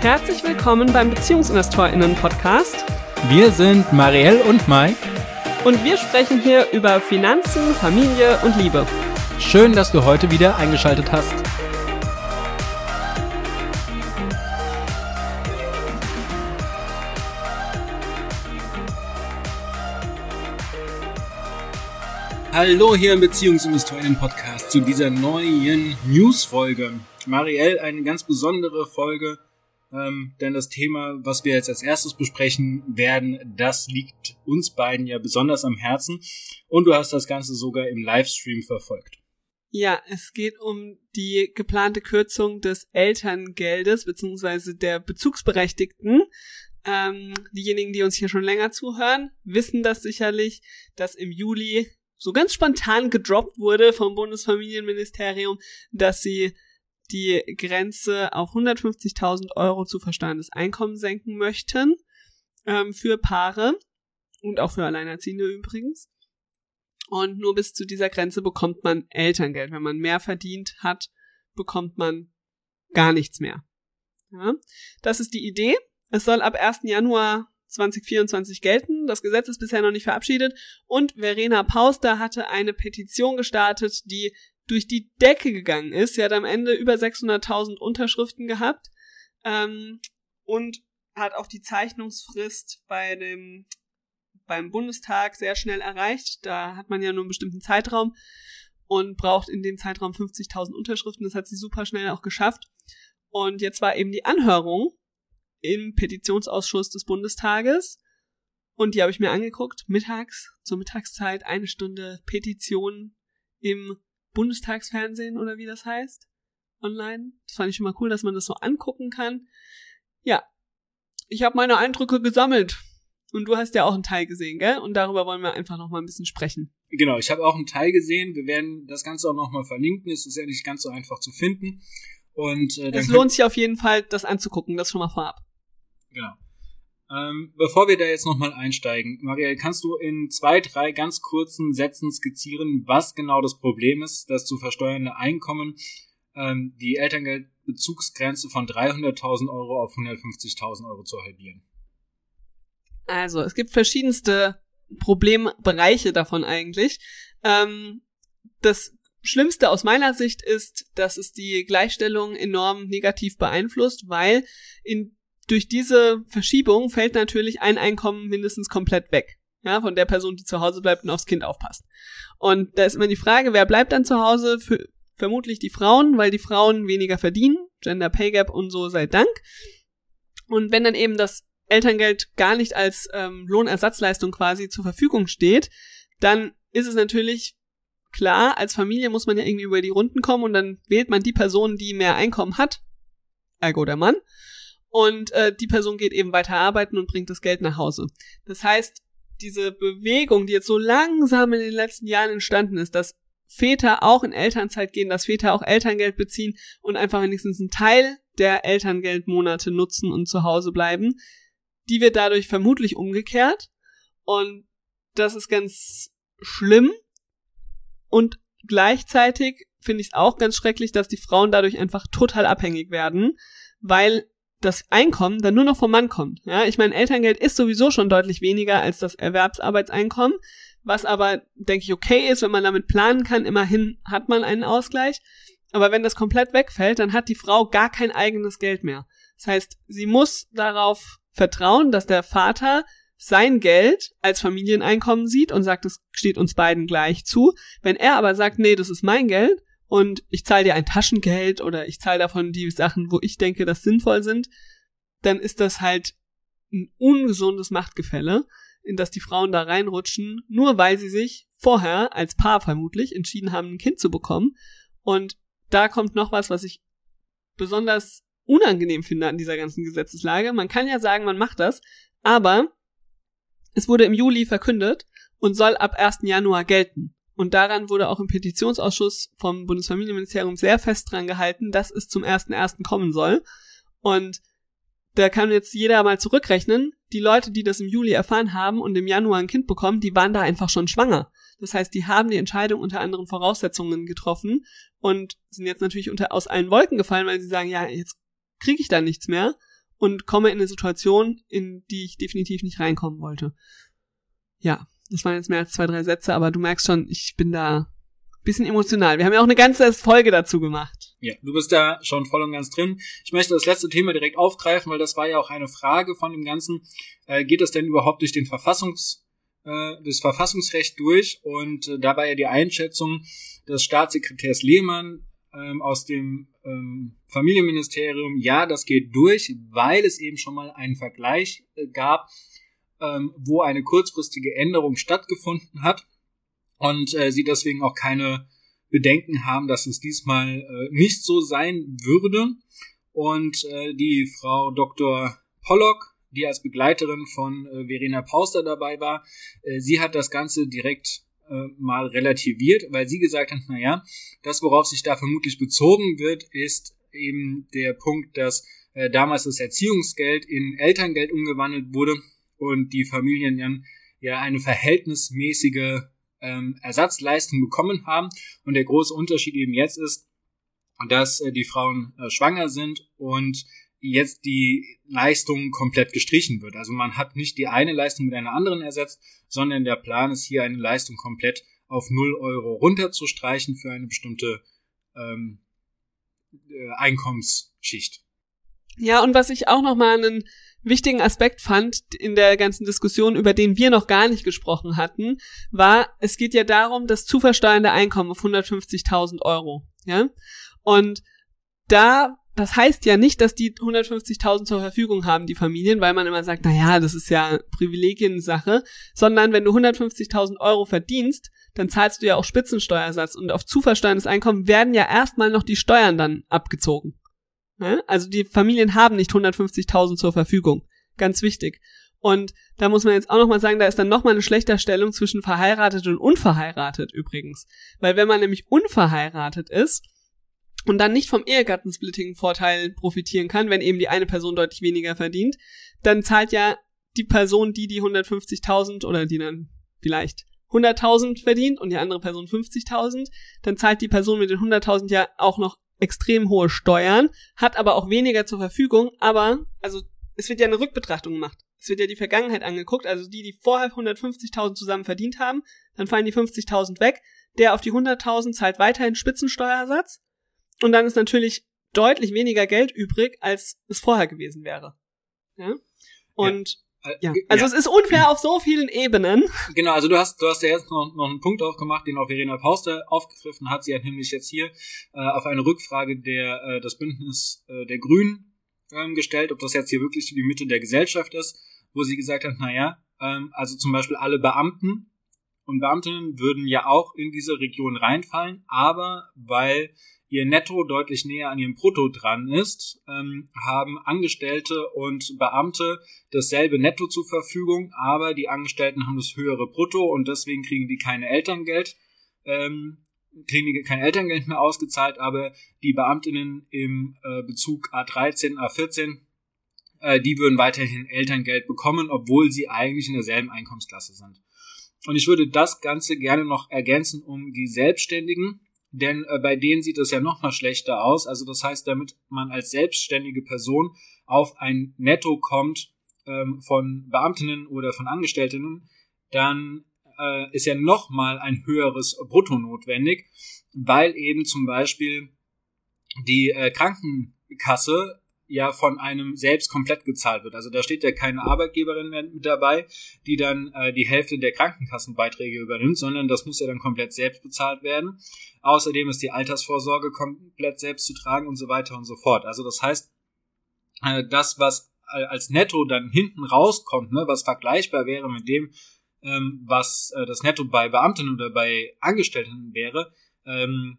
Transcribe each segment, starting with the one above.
Herzlich willkommen beim BeziehungsinvestorInnen-Podcast. Wir sind Marielle und Mike. Und wir sprechen hier über Finanzen, Familie und Liebe. Schön, dass du heute wieder eingeschaltet hast. Hallo hier im Beziehungsinvestoren-Podcast zu dieser neuen News-Folge. Marielle, eine ganz besondere Folge, ähm, denn das Thema, was wir jetzt als erstes besprechen werden, das liegt uns beiden ja besonders am Herzen und du hast das Ganze sogar im Livestream verfolgt. Ja, es geht um die geplante Kürzung des Elterngeldes beziehungsweise der Bezugsberechtigten. Ähm, diejenigen, die uns hier schon länger zuhören, wissen das sicherlich, dass im Juli so ganz spontan gedroppt wurde vom Bundesfamilienministerium, dass sie die Grenze auf 150.000 Euro zu versteuerndes Einkommen senken möchten ähm, für Paare und auch für Alleinerziehende übrigens. Und nur bis zu dieser Grenze bekommt man Elterngeld. Wenn man mehr verdient hat, bekommt man gar nichts mehr. Ja? Das ist die Idee. Es soll ab 1. Januar 2024 gelten. Das Gesetz ist bisher noch nicht verabschiedet. Und Verena Pauster hatte eine Petition gestartet, die durch die Decke gegangen ist. Sie hat am Ende über 600.000 Unterschriften gehabt ähm, und hat auch die Zeichnungsfrist bei dem beim Bundestag sehr schnell erreicht. Da hat man ja nur einen bestimmten Zeitraum und braucht in dem Zeitraum 50.000 Unterschriften. Das hat sie super schnell auch geschafft. Und jetzt war eben die Anhörung im Petitionsausschuss des Bundestages. Und die habe ich mir angeguckt, mittags, zur Mittagszeit, eine Stunde Petition im Bundestagsfernsehen oder wie das heißt, online. Das fand ich schon mal cool, dass man das so angucken kann. Ja, ich habe meine Eindrücke gesammelt. Und du hast ja auch einen Teil gesehen, gell? Und darüber wollen wir einfach noch mal ein bisschen sprechen. Genau, ich habe auch einen Teil gesehen. Wir werden das Ganze auch noch mal verlinken. Es ist ja nicht ganz so einfach zu finden. Und äh, es lohnt sich auf jeden Fall, das anzugucken. Das schon mal vorab. Genau. Ähm, bevor wir da jetzt nochmal einsteigen, Marielle, kannst du in zwei, drei ganz kurzen Sätzen skizzieren, was genau das Problem ist, das zu versteuernde Einkommen ähm, die Elterngeldbezugsgrenze von 300.000 Euro auf 150.000 Euro zu halbieren? Also, es gibt verschiedenste Problembereiche davon eigentlich. Ähm, das Schlimmste aus meiner Sicht ist, dass es die Gleichstellung enorm negativ beeinflusst, weil in durch diese Verschiebung fällt natürlich ein Einkommen mindestens komplett weg. Ja, von der Person, die zu Hause bleibt und aufs Kind aufpasst. Und da ist immer die Frage, wer bleibt dann zu Hause? Für, vermutlich die Frauen, weil die Frauen weniger verdienen. Gender Pay Gap und so sei Dank. Und wenn dann eben das Elterngeld gar nicht als ähm, Lohnersatzleistung quasi zur Verfügung steht, dann ist es natürlich klar, als Familie muss man ja irgendwie über die Runden kommen und dann wählt man die Person, die mehr Einkommen hat, ergo der Mann, und äh, die Person geht eben weiter arbeiten und bringt das Geld nach Hause. Das heißt, diese Bewegung, die jetzt so langsam in den letzten Jahren entstanden ist, dass Väter auch in Elternzeit gehen, dass Väter auch Elterngeld beziehen und einfach wenigstens einen Teil der Elterngeldmonate nutzen und zu Hause bleiben, die wird dadurch vermutlich umgekehrt. Und das ist ganz schlimm. Und gleichzeitig finde ich es auch ganz schrecklich, dass die Frauen dadurch einfach total abhängig werden, weil das Einkommen dann nur noch vom Mann kommt. Ja, ich meine, Elterngeld ist sowieso schon deutlich weniger als das Erwerbsarbeitseinkommen, was aber, denke ich, okay ist, wenn man damit planen kann. Immerhin hat man einen Ausgleich. Aber wenn das komplett wegfällt, dann hat die Frau gar kein eigenes Geld mehr. Das heißt, sie muss darauf vertrauen, dass der Vater sein Geld als Familieneinkommen sieht und sagt, es steht uns beiden gleich zu. Wenn er aber sagt, nee, das ist mein Geld, und ich zahle dir ein Taschengeld oder ich zahle davon die Sachen, wo ich denke, das sinnvoll sind, dann ist das halt ein ungesundes Machtgefälle, in das die Frauen da reinrutschen, nur weil sie sich vorher als Paar vermutlich entschieden haben, ein Kind zu bekommen. Und da kommt noch was, was ich besonders unangenehm finde an dieser ganzen Gesetzeslage. Man kann ja sagen, man macht das, aber es wurde im Juli verkündet und soll ab 1. Januar gelten. Und daran wurde auch im Petitionsausschuss vom Bundesfamilienministerium sehr fest dran gehalten, dass es zum 1.1. kommen soll. Und da kann jetzt jeder mal zurückrechnen. Die Leute, die das im Juli erfahren haben und im Januar ein Kind bekommen, die waren da einfach schon schwanger. Das heißt, die haben die Entscheidung unter anderen Voraussetzungen getroffen und sind jetzt natürlich unter, aus allen Wolken gefallen, weil sie sagen, ja, jetzt kriege ich da nichts mehr. und komme in eine Situation, in die ich definitiv nicht reinkommen wollte. Ja, das waren jetzt mehr als zwei, drei Sätze, aber du merkst schon, ich bin da bisschen emotional. Wir haben ja auch eine ganze Folge dazu gemacht. Ja, du bist da schon voll und ganz drin. Ich möchte das letzte Thema direkt aufgreifen, weil das war ja auch eine Frage von dem Ganzen. Äh, geht das denn überhaupt durch den Verfassungs, äh, das Verfassungsrecht durch? Und äh, dabei ja die Einschätzung des Staatssekretärs Lehmann ähm, aus dem ähm, Familienministerium, ja, das geht durch, weil es eben schon mal einen Vergleich äh, gab, ähm, wo eine kurzfristige Änderung stattgefunden hat und äh, sie deswegen auch keine Bedenken haben, dass es diesmal äh, nicht so sein würde. Und äh, die Frau Dr. Pollock, die als Begleiterin von äh, Verena Pauster dabei war, äh, sie hat das Ganze direkt äh, mal relativiert, weil sie gesagt hat, na ja, das, worauf sich da vermutlich bezogen wird, ist eben der Punkt, dass äh, damals das Erziehungsgeld in Elterngeld umgewandelt wurde und die Familien dann ja eine verhältnismäßige ähm, Ersatzleistung bekommen haben. Und der große Unterschied eben jetzt ist, dass äh, die Frauen äh, schwanger sind und jetzt die Leistung komplett gestrichen wird. Also man hat nicht die eine Leistung mit einer anderen ersetzt, sondern der Plan ist hier eine Leistung komplett auf 0 Euro runterzustreichen für eine bestimmte ähm, äh, Einkommensschicht. Ja, und was ich auch nochmal einen wichtigen Aspekt fand in der ganzen Diskussion, über den wir noch gar nicht gesprochen hatten, war, es geht ja darum, das zu versteuernde Einkommen auf 150.000 Euro. Ja? Und da, das heißt ja nicht, dass die 150.000 zur Verfügung haben, die Familien, weil man immer sagt, na ja, das ist ja Privilegiensache, sondern wenn du 150.000 Euro verdienst, dann zahlst du ja auch Spitzensteuersatz und auf zu versteuerndes Einkommen werden ja erstmal noch die Steuern dann abgezogen. Ne? Also die Familien haben nicht 150.000 zur Verfügung. Ganz wichtig. Und da muss man jetzt auch nochmal sagen, da ist dann nochmal eine Schlechterstellung zwischen verheiratet und unverheiratet übrigens. Weil wenn man nämlich unverheiratet ist und dann nicht vom Ehegattensplitting-Vorteil profitieren kann, wenn eben die eine Person deutlich weniger verdient, dann zahlt ja die Person, die die 150.000 oder die dann vielleicht 100.000 verdient und die andere Person 50.000, dann zahlt die Person mit den 100.000 ja auch noch extrem hohe Steuern, hat aber auch weniger zur Verfügung, aber, also, es wird ja eine Rückbetrachtung gemacht. Es wird ja die Vergangenheit angeguckt, also die, die vorher 150.000 zusammen verdient haben, dann fallen die 50.000 weg, der auf die 100.000 zahlt weiterhin Spitzensteuersatz und dann ist natürlich deutlich weniger Geld übrig, als es vorher gewesen wäre. Ja? Und äh, ja. Also ja. es ist unfair auf so vielen Ebenen. Genau, also du hast, du hast ja jetzt noch, noch einen Punkt aufgemacht, den auch Verena Pauster aufgegriffen hat. Sie hat nämlich jetzt hier äh, auf eine Rückfrage der äh, das Bündnis äh, der Grünen ähm, gestellt, ob das jetzt hier wirklich die Mitte der Gesellschaft ist, wo sie gesagt hat, naja, ähm, also zum Beispiel alle Beamten und Beamtinnen würden ja auch in diese Region reinfallen, aber weil ihr Netto deutlich näher an ihrem Brutto dran ist, ähm, haben Angestellte und Beamte dasselbe Netto zur Verfügung, aber die Angestellten haben das höhere Brutto und deswegen kriegen die keine Elterngeld, ähm, kriegen die kein Elterngeld mehr ausgezahlt, aber die Beamtinnen im äh, Bezug A13, A14, äh, die würden weiterhin Elterngeld bekommen, obwohl sie eigentlich in derselben Einkommensklasse sind. Und ich würde das Ganze gerne noch ergänzen um die Selbstständigen, denn äh, bei denen sieht es ja noch mal schlechter aus. Also das heißt, damit man als selbstständige Person auf ein Netto kommt ähm, von Beamtinnen oder von Angestellten, dann äh, ist ja noch mal ein höheres Brutto notwendig, weil eben zum Beispiel die äh, Krankenkasse ja von einem selbst komplett gezahlt wird. Also da steht ja keine Arbeitgeberin mehr mit dabei, die dann äh, die Hälfte der Krankenkassenbeiträge übernimmt, sondern das muss ja dann komplett selbst bezahlt werden. Außerdem ist die Altersvorsorge komplett selbst zu tragen und so weiter und so fort. Also das heißt, äh, das, was als Netto dann hinten rauskommt, ne, was vergleichbar wäre mit dem, ähm, was äh, das Netto bei Beamten oder bei Angestellten wäre, ähm,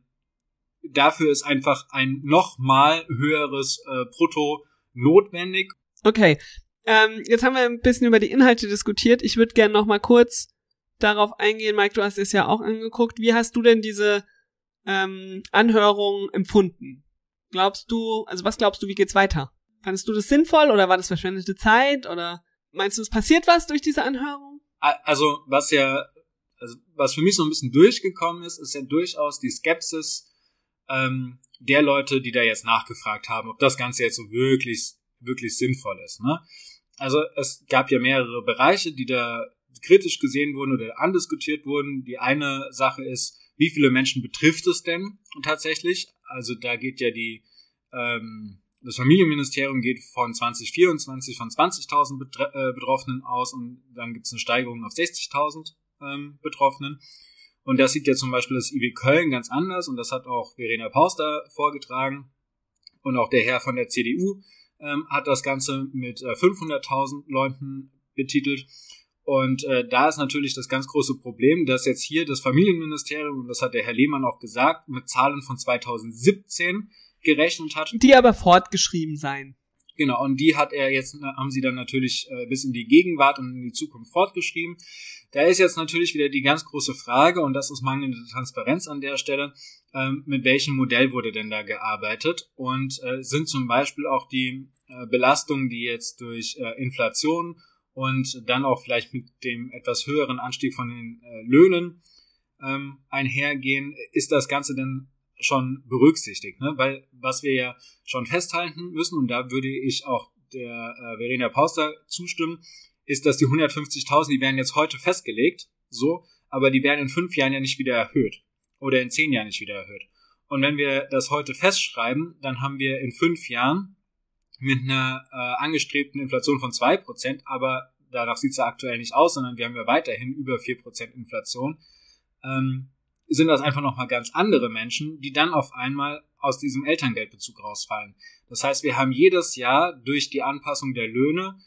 dafür ist einfach ein nochmal höheres äh, Brutto notwendig. Okay, ähm, jetzt haben wir ein bisschen über die Inhalte diskutiert. Ich würde gerne noch mal kurz darauf eingehen. Mike, du hast es ja auch angeguckt. Wie hast du denn diese ähm, Anhörung empfunden? Glaubst du, also was glaubst du, wie geht's weiter? Fandest du das sinnvoll oder war das verschwendete Zeit oder meinst du, es passiert was durch diese Anhörung? Also, was ja, also was für mich so ein bisschen durchgekommen ist, ist ja durchaus die Skepsis ähm, der Leute, die da jetzt nachgefragt haben, ob das Ganze jetzt so wirklich wirklich sinnvoll ist. Ne? Also es gab ja mehrere Bereiche, die da kritisch gesehen wurden oder andiskutiert wurden. Die eine Sache ist, wie viele Menschen betrifft es denn tatsächlich? Also da geht ja die ähm, das Familienministerium geht von 2024 von 20.000 Betre äh, Betroffenen aus und dann gibt es eine Steigerung auf 60.000 ähm, Betroffenen. Und das sieht ja zum Beispiel das IW Köln ganz anders und das hat auch Verena Pauster vorgetragen und auch der Herr von der CDU ähm, hat das Ganze mit äh, 500.000 Leuten betitelt. Und äh, da ist natürlich das ganz große Problem, dass jetzt hier das Familienministerium, und das hat der Herr Lehmann auch gesagt, mit Zahlen von 2017 gerechnet hat. Die aber fortgeschrieben sein. Genau, und die hat er jetzt, haben sie dann natürlich äh, bis in die Gegenwart und in die Zukunft fortgeschrieben. Da ist jetzt natürlich wieder die ganz große Frage, und das ist mangelnde Transparenz an der Stelle, ähm, mit welchem Modell wurde denn da gearbeitet? Und äh, sind zum Beispiel auch die äh, Belastungen, die jetzt durch äh, Inflation und dann auch vielleicht mit dem etwas höheren Anstieg von den äh, Löhnen ähm, einhergehen, ist das Ganze denn schon berücksichtigt, ne? weil was wir ja schon festhalten müssen, und da würde ich auch der äh, Verena Pauster zustimmen, ist, dass die 150.000, die werden jetzt heute festgelegt, so, aber die werden in fünf Jahren ja nicht wieder erhöht oder in zehn Jahren nicht wieder erhöht. Und wenn wir das heute festschreiben, dann haben wir in fünf Jahren mit einer äh, angestrebten Inflation von zwei Prozent, aber danach sieht es ja aktuell nicht aus, sondern wir haben ja weiterhin über vier Prozent Inflation. Ähm, sind das einfach nochmal ganz andere Menschen, die dann auf einmal aus diesem Elterngeldbezug rausfallen. Das heißt, wir haben jedes Jahr durch die Anpassung der Löhne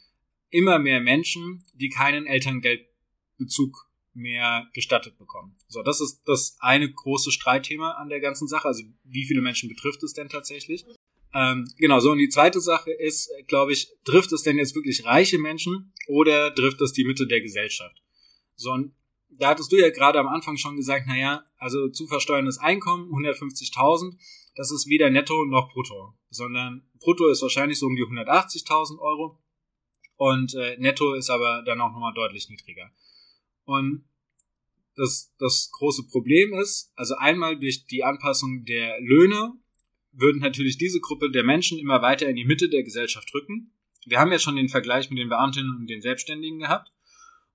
immer mehr Menschen, die keinen Elterngeldbezug mehr gestattet bekommen. So, das ist das eine große Streitthema an der ganzen Sache. Also, wie viele Menschen betrifft es denn tatsächlich? Ähm, genau, so, und die zweite Sache ist, glaube ich, trifft es denn jetzt wirklich reiche Menschen oder trifft es die Mitte der Gesellschaft? So, und da hattest du ja gerade am Anfang schon gesagt, naja, also zu versteuerndes Einkommen, 150.000, das ist weder netto noch brutto, sondern brutto ist wahrscheinlich so um die 180.000 Euro und äh, netto ist aber dann auch nochmal deutlich niedriger. Und das, das große Problem ist, also einmal durch die Anpassung der Löhne würden natürlich diese Gruppe der Menschen immer weiter in die Mitte der Gesellschaft rücken. Wir haben ja schon den Vergleich mit den Beamtinnen und den Selbstständigen gehabt.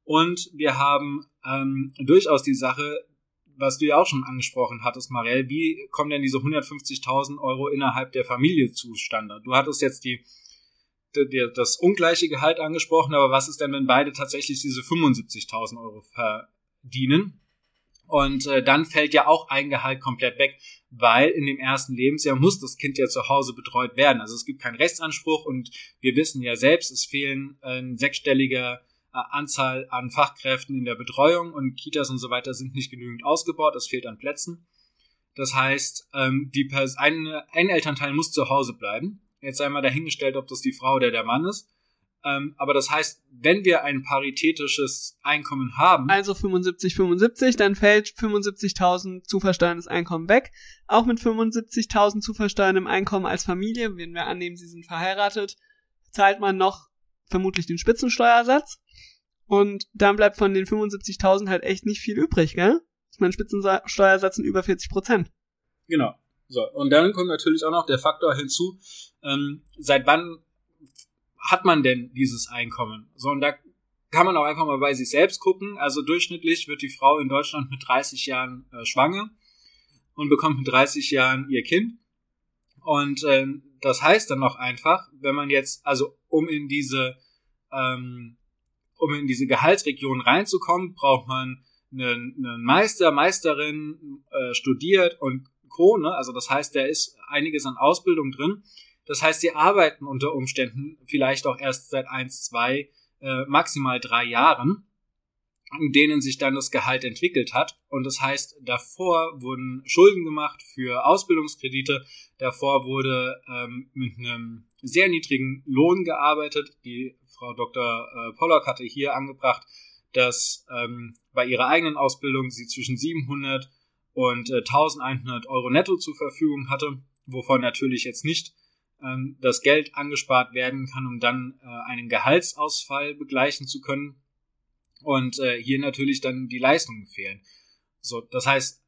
Und wir haben ähm, durchaus die Sache, was du ja auch schon angesprochen hattest, Marielle, wie kommen denn diese 150.000 Euro innerhalb der Familie zustande? Du hattest jetzt die, die, das ungleiche Gehalt angesprochen, aber was ist denn, wenn beide tatsächlich diese 75.000 Euro verdienen? Und äh, dann fällt ja auch ein Gehalt komplett weg, weil in dem ersten Lebensjahr muss das Kind ja zu Hause betreut werden. Also es gibt keinen Rechtsanspruch und wir wissen ja selbst, es fehlen äh, ein sechsstelliger Anzahl an Fachkräften in der Betreuung und Kitas und so weiter sind nicht genügend ausgebaut, es fehlt an Plätzen. Das heißt, ähm, die ein, ein Elternteil muss zu Hause bleiben. Jetzt einmal dahingestellt, ob das die Frau oder der Mann ist. Ähm, aber das heißt, wenn wir ein paritätisches Einkommen haben. Also 75, 75, dann fällt 75.000 zu versteuerndes Einkommen weg. Auch mit 75.000 zu versteuerndem Einkommen als Familie, wenn wir annehmen, sie sind verheiratet, zahlt man noch vermutlich den Spitzensteuersatz. Und dann bleibt von den 75.000 halt echt nicht viel übrig, gell? Ich meine, Spitzensteuersatz sind über 40 Prozent. Genau. So, und dann kommt natürlich auch noch der Faktor hinzu, ähm, seit wann hat man denn dieses Einkommen? So, und da kann man auch einfach mal bei sich selbst gucken. Also durchschnittlich wird die Frau in Deutschland mit 30 Jahren äh, schwanger und bekommt mit 30 Jahren ihr Kind. Und äh, das heißt dann auch einfach, wenn man jetzt, also um in diese ähm, um in diese Gehaltsregion reinzukommen, braucht man einen, einen Meister, Meisterin, äh, studiert und Co. Ne? Also das heißt, da ist einiges an Ausbildung drin. Das heißt, sie arbeiten unter Umständen vielleicht auch erst seit eins, zwei, äh, maximal drei Jahren, in denen sich dann das Gehalt entwickelt hat. Und das heißt, davor wurden Schulden gemacht für Ausbildungskredite, davor wurde ähm, mit einem sehr niedrigen Lohn gearbeitet. Die Frau Dr. Äh, Pollock hatte hier angebracht, dass ähm, bei ihrer eigenen Ausbildung sie zwischen 700 und äh, 1100 Euro netto zur Verfügung hatte, wovon natürlich jetzt nicht ähm, das Geld angespart werden kann, um dann äh, einen Gehaltsausfall begleichen zu können. Und äh, hier natürlich dann die Leistungen fehlen. So, das heißt,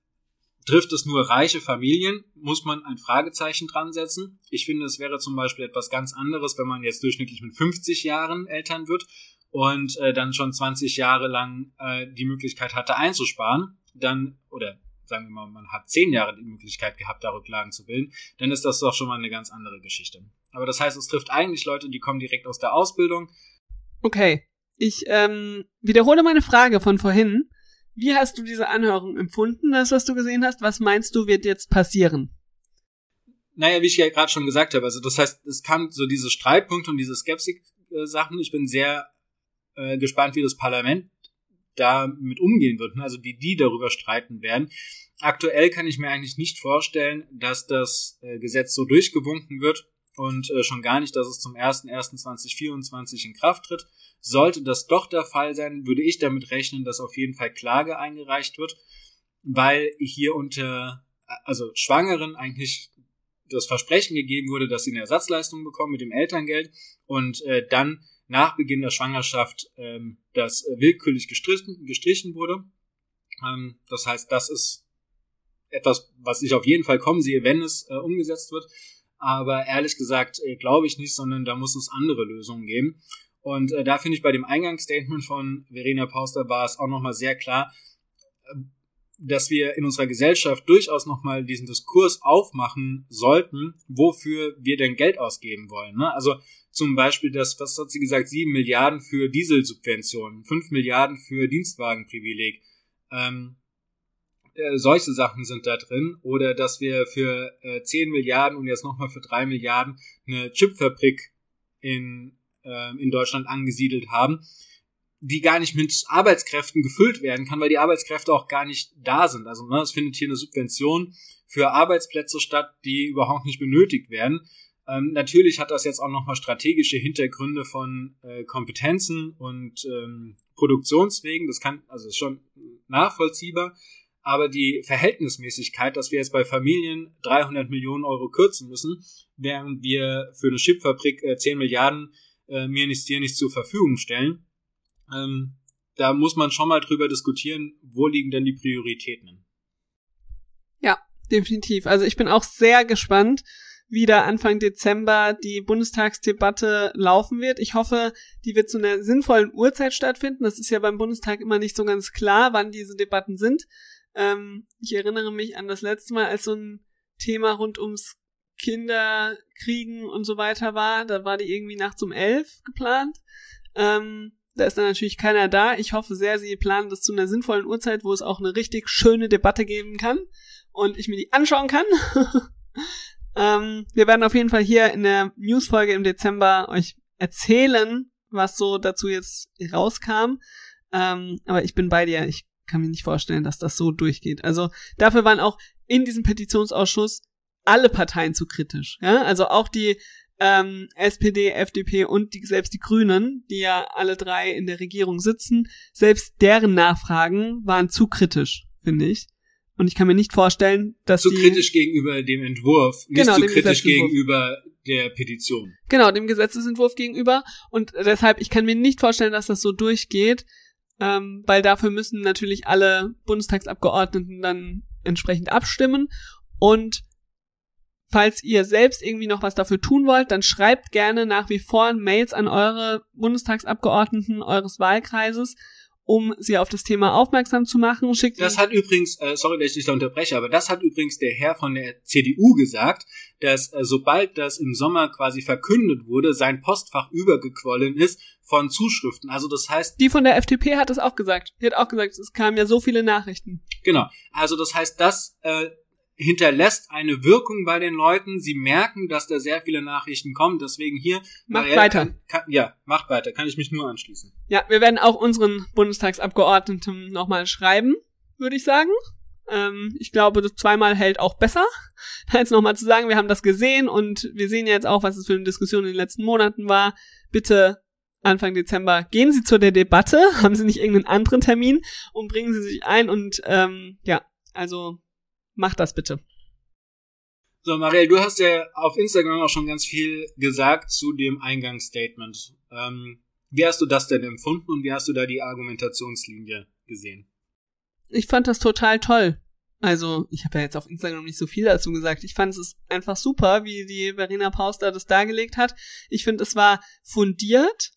Trifft es nur reiche Familien, muss man ein Fragezeichen dran setzen. Ich finde, es wäre zum Beispiel etwas ganz anderes, wenn man jetzt durchschnittlich mit 50 Jahren Eltern wird und äh, dann schon 20 Jahre lang äh, die Möglichkeit hatte einzusparen, dann, oder sagen wir mal, man hat 10 Jahre die Möglichkeit gehabt, da Rücklagen zu bilden, dann ist das doch schon mal eine ganz andere Geschichte. Aber das heißt, es trifft eigentlich Leute, die kommen direkt aus der Ausbildung. Okay, ich ähm, wiederhole meine Frage von vorhin. Wie hast du diese Anhörung empfunden, das, was du gesehen hast? Was meinst du, wird jetzt passieren? Naja, wie ich ja gerade schon gesagt habe, also das heißt, es kam so diese Streitpunkte und diese Skepsik-Sachen. Ich bin sehr äh, gespannt, wie das Parlament damit umgehen wird, ne? also wie die darüber streiten werden. Aktuell kann ich mir eigentlich nicht vorstellen, dass das äh, Gesetz so durchgewunken wird und äh, schon gar nicht, dass es zum 01.01.2024 in Kraft tritt. Sollte das doch der Fall sein, würde ich damit rechnen, dass auf jeden Fall Klage eingereicht wird, weil hier unter also Schwangeren eigentlich das Versprechen gegeben wurde, dass sie eine Ersatzleistung bekommen mit dem Elterngeld und äh, dann nach Beginn der Schwangerschaft ähm, das willkürlich gestrichen, gestrichen wurde. Ähm, das heißt, das ist etwas, was ich auf jeden Fall kommen sehe, wenn es äh, umgesetzt wird. Aber ehrlich gesagt äh, glaube ich nicht, sondern da muss es andere Lösungen geben. Und äh, da finde ich bei dem Eingangsstatement von Verena Pauster war es auch nochmal sehr klar, äh, dass wir in unserer Gesellschaft durchaus nochmal diesen Diskurs aufmachen sollten, wofür wir denn Geld ausgeben wollen. Ne? Also zum Beispiel das, was hat sie gesagt, sieben Milliarden für Dieselsubventionen, fünf Milliarden für Dienstwagenprivileg. Ähm, äh, solche Sachen sind da drin. Oder dass wir für äh, 10 Milliarden und jetzt nochmal für drei Milliarden eine Chipfabrik in, äh, in Deutschland angesiedelt haben, die gar nicht mit Arbeitskräften gefüllt werden kann, weil die Arbeitskräfte auch gar nicht da sind. Also ne, es findet hier eine Subvention für Arbeitsplätze statt, die überhaupt nicht benötigt werden. Ähm, natürlich hat das jetzt auch nochmal strategische Hintergründe von äh, Kompetenzen und ähm, Produktionswegen. Das kann, also ist schon nachvollziehbar. Aber die Verhältnismäßigkeit, dass wir jetzt bei Familien 300 Millionen Euro kürzen müssen, während wir für eine Chipfabrik äh, 10 Milliarden äh, mir nichts dir nicht zur Verfügung stellen, ähm, da muss man schon mal drüber diskutieren, wo liegen denn die Prioritäten. Ja, definitiv. Also ich bin auch sehr gespannt, wie da Anfang Dezember die Bundestagsdebatte laufen wird. Ich hoffe, die wird zu einer sinnvollen Uhrzeit stattfinden. Das ist ja beim Bundestag immer nicht so ganz klar, wann diese Debatten sind. Ähm, ich erinnere mich an das letzte Mal, als so ein Thema rund ums Kinderkriegen und so weiter war. Da war die irgendwie nachts um elf geplant. Ähm, da ist dann natürlich keiner da. Ich hoffe sehr, sie planen das zu einer sinnvollen Uhrzeit, wo es auch eine richtig schöne Debatte geben kann und ich mir die anschauen kann. ähm, wir werden auf jeden Fall hier in der Newsfolge im Dezember euch erzählen, was so dazu jetzt rauskam. Ähm, aber ich bin bei dir. Ich kann mir nicht vorstellen, dass das so durchgeht. Also dafür waren auch in diesem Petitionsausschuss alle Parteien zu kritisch. Ja? Also auch die ähm, SPD, FDP und die, selbst die Grünen, die ja alle drei in der Regierung sitzen, selbst deren Nachfragen waren zu kritisch, finde ich. Und ich kann mir nicht vorstellen, dass zu die, kritisch gegenüber dem Entwurf, nicht Genau, zu kritisch gegenüber der Petition. Genau, dem Gesetzesentwurf gegenüber. Und deshalb, ich kann mir nicht vorstellen, dass das so durchgeht, ähm, weil dafür müssen natürlich alle Bundestagsabgeordneten dann entsprechend abstimmen. Und falls ihr selbst irgendwie noch was dafür tun wollt, dann schreibt gerne nach wie vor Mails an eure Bundestagsabgeordneten eures Wahlkreises, um sie auf das Thema aufmerksam zu machen. Schickt Das hat übrigens, äh, sorry, dass ich dich da unterbreche, aber das hat übrigens der Herr von der CDU gesagt, dass äh, sobald das im Sommer quasi verkündet wurde, sein Postfach übergequollen ist von Zuschriften. Also das heißt, die von der FDP hat es auch gesagt. Die hat auch gesagt, es kamen ja so viele Nachrichten. genau, also das heißt, das äh, hinterlässt eine Wirkung bei den Leuten. Sie merken, dass da sehr viele Nachrichten kommen. Deswegen hier, Macht Marielle, weiter. Kann, ja, macht weiter. Kann ich mich nur anschließen. Ja, wir werden auch unseren Bundestagsabgeordneten nochmal schreiben, würde ich sagen. Ähm, ich glaube, das zweimal hält auch besser, als nochmal zu sagen, wir haben das gesehen und wir sehen jetzt auch, was es für eine Diskussion in den letzten Monaten war. Bitte Anfang Dezember gehen Sie zu der Debatte, haben Sie nicht irgendeinen anderen Termin und bringen Sie sich ein und ähm, ja, also macht das bitte. So, Marielle, du hast ja auf Instagram auch schon ganz viel gesagt zu dem Eingangsstatement. Ähm, wie hast du das denn empfunden und wie hast du da die Argumentationslinie gesehen? Ich fand das total toll. Also, ich habe ja jetzt auf Instagram nicht so viel dazu gesagt. Ich fand es einfach super, wie die Verena Pauster das dargelegt hat. Ich finde, es war fundiert.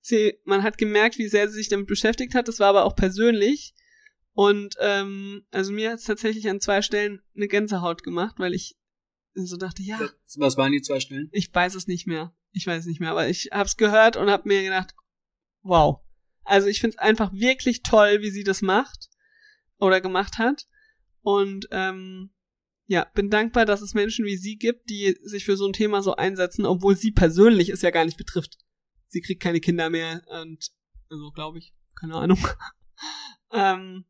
Sie, man hat gemerkt, wie sehr sie sich damit beschäftigt hat. Es war aber auch persönlich. Und ähm, also mir hat es tatsächlich an zwei Stellen eine Gänsehaut gemacht, weil ich so dachte, ja. Was waren die zwei Stellen? Ich weiß es nicht mehr. Ich weiß es nicht mehr, aber ich habe es gehört und habe mir gedacht, wow. Also ich finde es einfach wirklich toll, wie sie das macht oder gemacht hat. Und ähm, ja, bin dankbar, dass es Menschen wie sie gibt, die sich für so ein Thema so einsetzen, obwohl sie persönlich es ja gar nicht betrifft. Sie kriegt keine Kinder mehr und also glaube ich, keine Ahnung. ähm,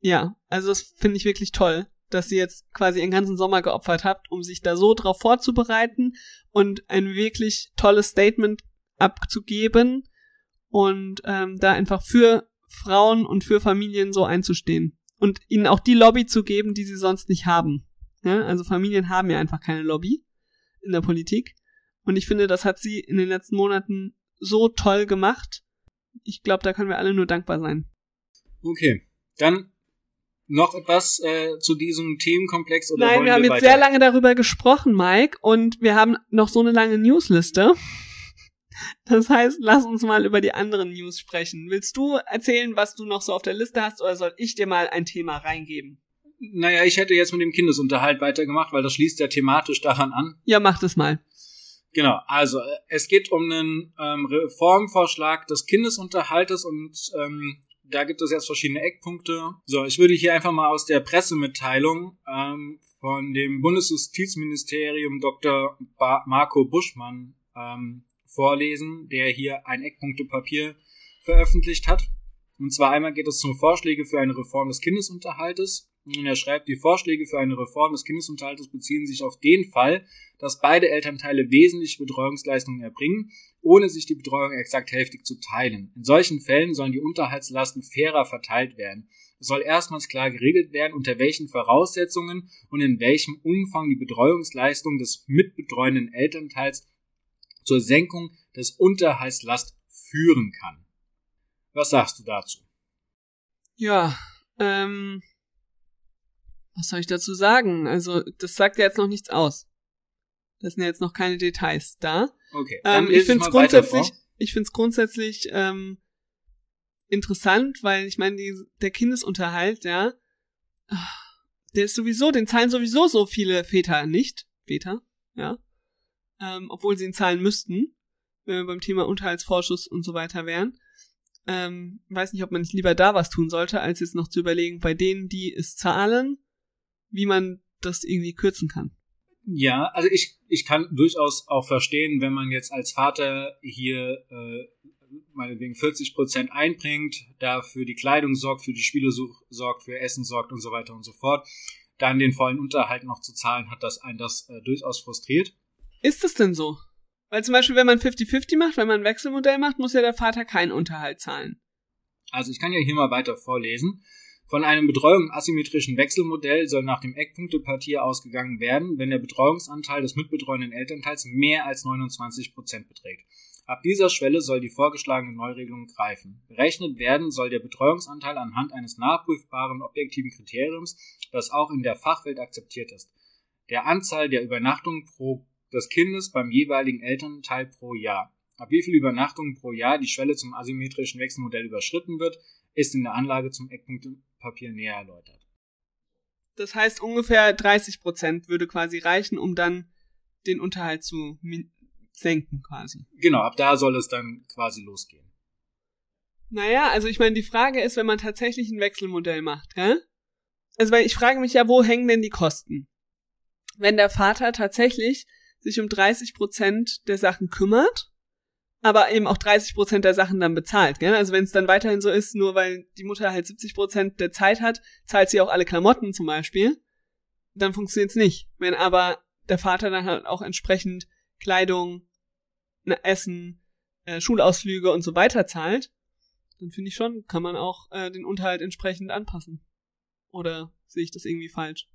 ja, also das finde ich wirklich toll, dass sie jetzt quasi ihren ganzen Sommer geopfert habt, um sich da so drauf vorzubereiten und ein wirklich tolles Statement abzugeben und ähm, da einfach für Frauen und für Familien so einzustehen und ihnen auch die Lobby zu geben, die sie sonst nicht haben. Ja, also Familien haben ja einfach keine Lobby in der Politik. Und ich finde, das hat sie in den letzten Monaten so toll gemacht. Ich glaube, da können wir alle nur dankbar sein. Okay, dann noch etwas äh, zu diesem Themenkomplex oder Nein, wir haben wir jetzt sehr lange darüber gesprochen, Mike, und wir haben noch so eine lange Newsliste. Das heißt, lass uns mal über die anderen News sprechen. Willst du erzählen, was du noch so auf der Liste hast, oder soll ich dir mal ein Thema reingeben? Naja, ich hätte jetzt mit dem Kindesunterhalt weitergemacht, weil das schließt ja thematisch daran an. Ja, mach das mal. Genau, also es geht um einen ähm, Reformvorschlag des Kindesunterhaltes und ähm, da gibt es jetzt verschiedene Eckpunkte. So, ich würde hier einfach mal aus der Pressemitteilung ähm, von dem Bundesjustizministerium Dr. Ba Marco Buschmann ähm, vorlesen, der hier ein Eckpunktepapier veröffentlicht hat. Und zwar einmal geht es um Vorschläge für eine Reform des Kindesunterhaltes. Und er schreibt, die Vorschläge für eine Reform des Kindesunterhaltes beziehen sich auf den Fall, dass beide Elternteile wesentliche Betreuungsleistungen erbringen, ohne sich die Betreuung exakt hälftig zu teilen. In solchen Fällen sollen die Unterhaltslasten fairer verteilt werden. Es soll erstmals klar geregelt werden, unter welchen Voraussetzungen und in welchem Umfang die Betreuungsleistung des mitbetreuenden Elternteils zur Senkung des Unterhaltslast führen kann. Was sagst du dazu? Ja, ähm, was soll ich dazu sagen? Also, das sagt ja jetzt noch nichts aus. Das sind ja jetzt noch keine Details da. Okay. Ähm, ich finde es grundsätzlich, ich finde es grundsätzlich ähm, interessant, weil ich meine, der Kindesunterhalt, ja, der ist sowieso, den zahlen sowieso so viele Väter nicht, Väter, ja ähm, obwohl sie ihn zahlen müssten, wenn wir beim Thema Unterhaltsvorschuss und so weiter wären. Ähm, weiß nicht, ob man nicht lieber da was tun sollte, als jetzt noch zu überlegen, bei denen, die es zahlen, wie man das irgendwie kürzen kann. Ja, also ich, ich kann durchaus auch verstehen, wenn man jetzt als Vater hier äh, meinetwegen 40 Prozent einbringt, da für die Kleidung sorgt, für die Spiele sorgt, für Essen sorgt und so weiter und so fort, dann den vollen Unterhalt noch zu zahlen, hat das einen das äh, durchaus frustriert. Ist es denn so? Weil zum Beispiel, wenn man 50-50 macht, wenn man ein Wechselmodell macht, muss ja der Vater keinen Unterhalt zahlen. Also ich kann ja hier mal weiter vorlesen. Von einem Betreuung asymmetrischen Wechselmodell soll nach dem Eckpunktepapier ausgegangen werden, wenn der Betreuungsanteil des mitbetreuenden Elternteils mehr als 29 Prozent beträgt. Ab dieser Schwelle soll die vorgeschlagene Neuregelung greifen. Berechnet werden soll der Betreuungsanteil anhand eines nachprüfbaren objektiven Kriteriums, das auch in der Fachwelt akzeptiert ist. Der Anzahl der Übernachtungen pro des Kindes beim jeweiligen Elternteil pro Jahr. Ab wie viel Übernachtungen pro Jahr die Schwelle zum asymmetrischen Wechselmodell überschritten wird, ist in der Anlage zum Eckpunktepapier näher erläutert. Das heißt, ungefähr 30 Prozent würde quasi reichen, um dann den Unterhalt zu senken quasi. Genau, ab da soll es dann quasi losgehen. Naja, also ich meine, die Frage ist, wenn man tatsächlich ein Wechselmodell macht, gell? Also weil ich frage mich ja, wo hängen denn die Kosten? Wenn der Vater tatsächlich sich um 30 Prozent der Sachen kümmert, aber eben auch 30 Prozent der Sachen dann bezahlt. Gell? Also wenn es dann weiterhin so ist, nur weil die Mutter halt 70 Prozent der Zeit hat, zahlt sie auch alle Klamotten zum Beispiel, dann funktioniert's nicht. Wenn aber der Vater dann halt auch entsprechend Kleidung, ne, Essen, äh, Schulausflüge und so weiter zahlt, dann finde ich schon, kann man auch äh, den Unterhalt entsprechend anpassen. Oder sehe ich das irgendwie falsch?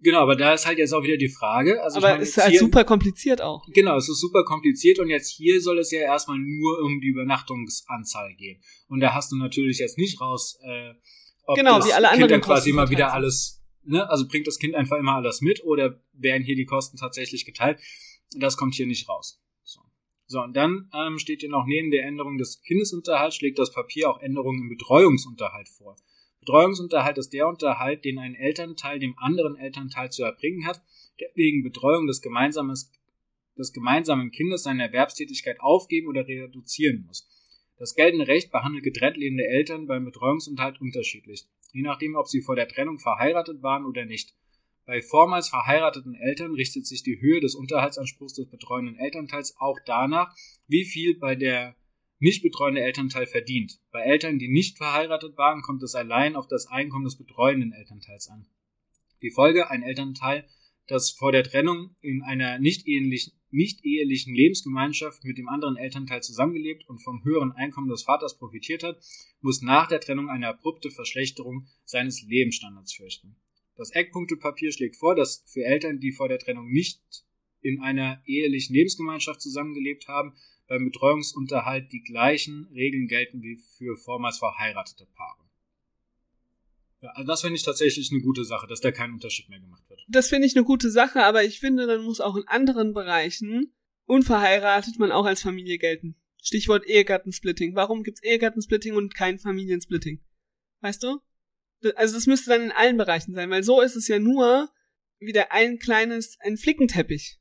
Genau, aber da ist halt jetzt auch wieder die Frage. Also aber es ist halt hier, super kompliziert auch. Genau, es ist super kompliziert und jetzt hier soll es ja erstmal nur um die Übernachtungsanzahl gehen. Und da hast du natürlich jetzt nicht raus, äh, ob genau, das wie alle Kind dann quasi immer wieder alles ne, also bringt das Kind einfach immer alles mit oder werden hier die Kosten tatsächlich geteilt? Das kommt hier nicht raus. So, so und dann ähm, steht hier noch neben der Änderung des Kindesunterhalts schlägt das Papier auch Änderungen im Betreuungsunterhalt vor. Betreuungsunterhalt ist der Unterhalt, den ein Elternteil dem anderen Elternteil zu erbringen hat, der wegen Betreuung des, des gemeinsamen Kindes seine Erwerbstätigkeit aufgeben oder reduzieren muss. Das geltende Recht behandelt getrennt lebende Eltern beim Betreuungsunterhalt unterschiedlich, je nachdem, ob sie vor der Trennung verheiratet waren oder nicht. Bei vormals verheirateten Eltern richtet sich die Höhe des Unterhaltsanspruchs des betreuenden Elternteils auch danach, wie viel bei der nicht betreuende Elternteil verdient. Bei Eltern, die nicht verheiratet waren, kommt es allein auf das Einkommen des betreuenden Elternteils an. Die Folge, ein Elternteil, das vor der Trennung in einer nicht ehelichen, nicht ehelichen Lebensgemeinschaft mit dem anderen Elternteil zusammengelebt und vom höheren Einkommen des Vaters profitiert hat, muss nach der Trennung eine abrupte Verschlechterung seines Lebensstandards fürchten. Das Eckpunktepapier schlägt vor, dass für Eltern, die vor der Trennung nicht in einer ehelichen Lebensgemeinschaft zusammengelebt haben, beim Betreuungsunterhalt die gleichen Regeln gelten wie für vormals verheiratete Paare. Ja, also das finde ich tatsächlich eine gute Sache, dass da kein Unterschied mehr gemacht wird. Das finde ich eine gute Sache, aber ich finde, dann muss auch in anderen Bereichen unverheiratet man auch als Familie gelten. Stichwort Ehegattensplitting. Warum gibt's Ehegattensplitting und kein Familiensplitting? Weißt du? Also das müsste dann in allen Bereichen sein, weil so ist es ja nur wieder ein kleines, ein Flickenteppich.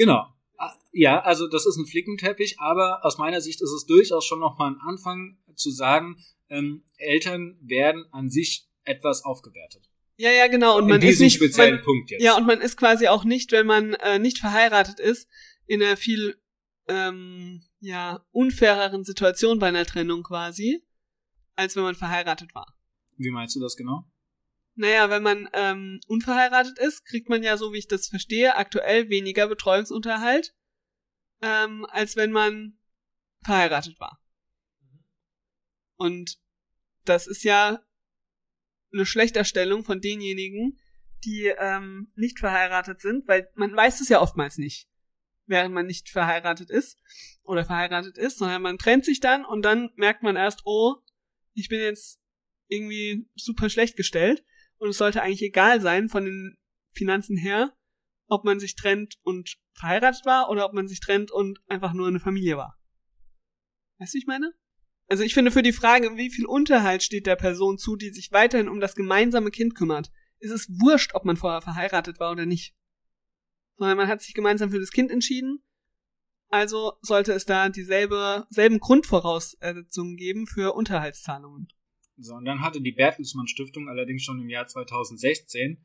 Genau. Ah, ja, also das ist ein Flickenteppich, aber aus meiner Sicht ist es durchaus schon nochmal ein Anfang zu sagen, ähm, Eltern werden an sich etwas aufgewertet. Ja, ja, genau. Und man ist diesem nicht, speziellen man, Punkt jetzt. Ja, und man ist quasi auch nicht, wenn man äh, nicht verheiratet ist, in einer viel ähm, ja unfaireren Situation bei einer Trennung quasi, als wenn man verheiratet war. Wie meinst du das genau? Naja, wenn man ähm, unverheiratet ist, kriegt man ja, so wie ich das verstehe, aktuell weniger Betreuungsunterhalt, ähm, als wenn man verheiratet war. Und das ist ja eine Schlechterstellung von denjenigen, die ähm, nicht verheiratet sind, weil man weiß es ja oftmals nicht, während man nicht verheiratet ist oder verheiratet ist, sondern man trennt sich dann und dann merkt man erst, oh, ich bin jetzt irgendwie super schlecht gestellt und es sollte eigentlich egal sein von den Finanzen her, ob man sich trennt und verheiratet war oder ob man sich trennt und einfach nur eine Familie war. Weißt du, wie ich meine? Also ich finde für die Frage, wie viel Unterhalt steht der Person zu, die sich weiterhin um das gemeinsame Kind kümmert, ist es wurscht, ob man vorher verheiratet war oder nicht. Sondern man hat sich gemeinsam für das Kind entschieden, also sollte es da dieselbe, selben Grundvoraussetzungen geben für Unterhaltszahlungen. So, und dann hatte die Bertelsmann Stiftung allerdings schon im Jahr 2016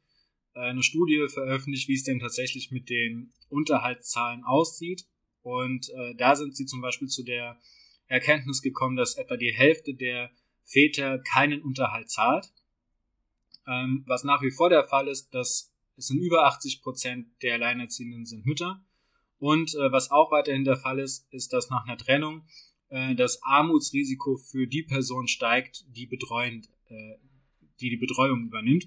äh, eine Studie veröffentlicht, wie es denn tatsächlich mit den Unterhaltszahlen aussieht. Und äh, da sind sie zum Beispiel zu der Erkenntnis gekommen, dass etwa die Hälfte der Väter keinen Unterhalt zahlt. Ähm, was nach wie vor der Fall ist, dass es sind über 80 Prozent der Alleinerziehenden sind Mütter. Und äh, was auch weiterhin der Fall ist, ist, dass nach einer Trennung äh, das Armutsrisiko für die Person steigt, die betreuend, äh, die die Betreuung übernimmt.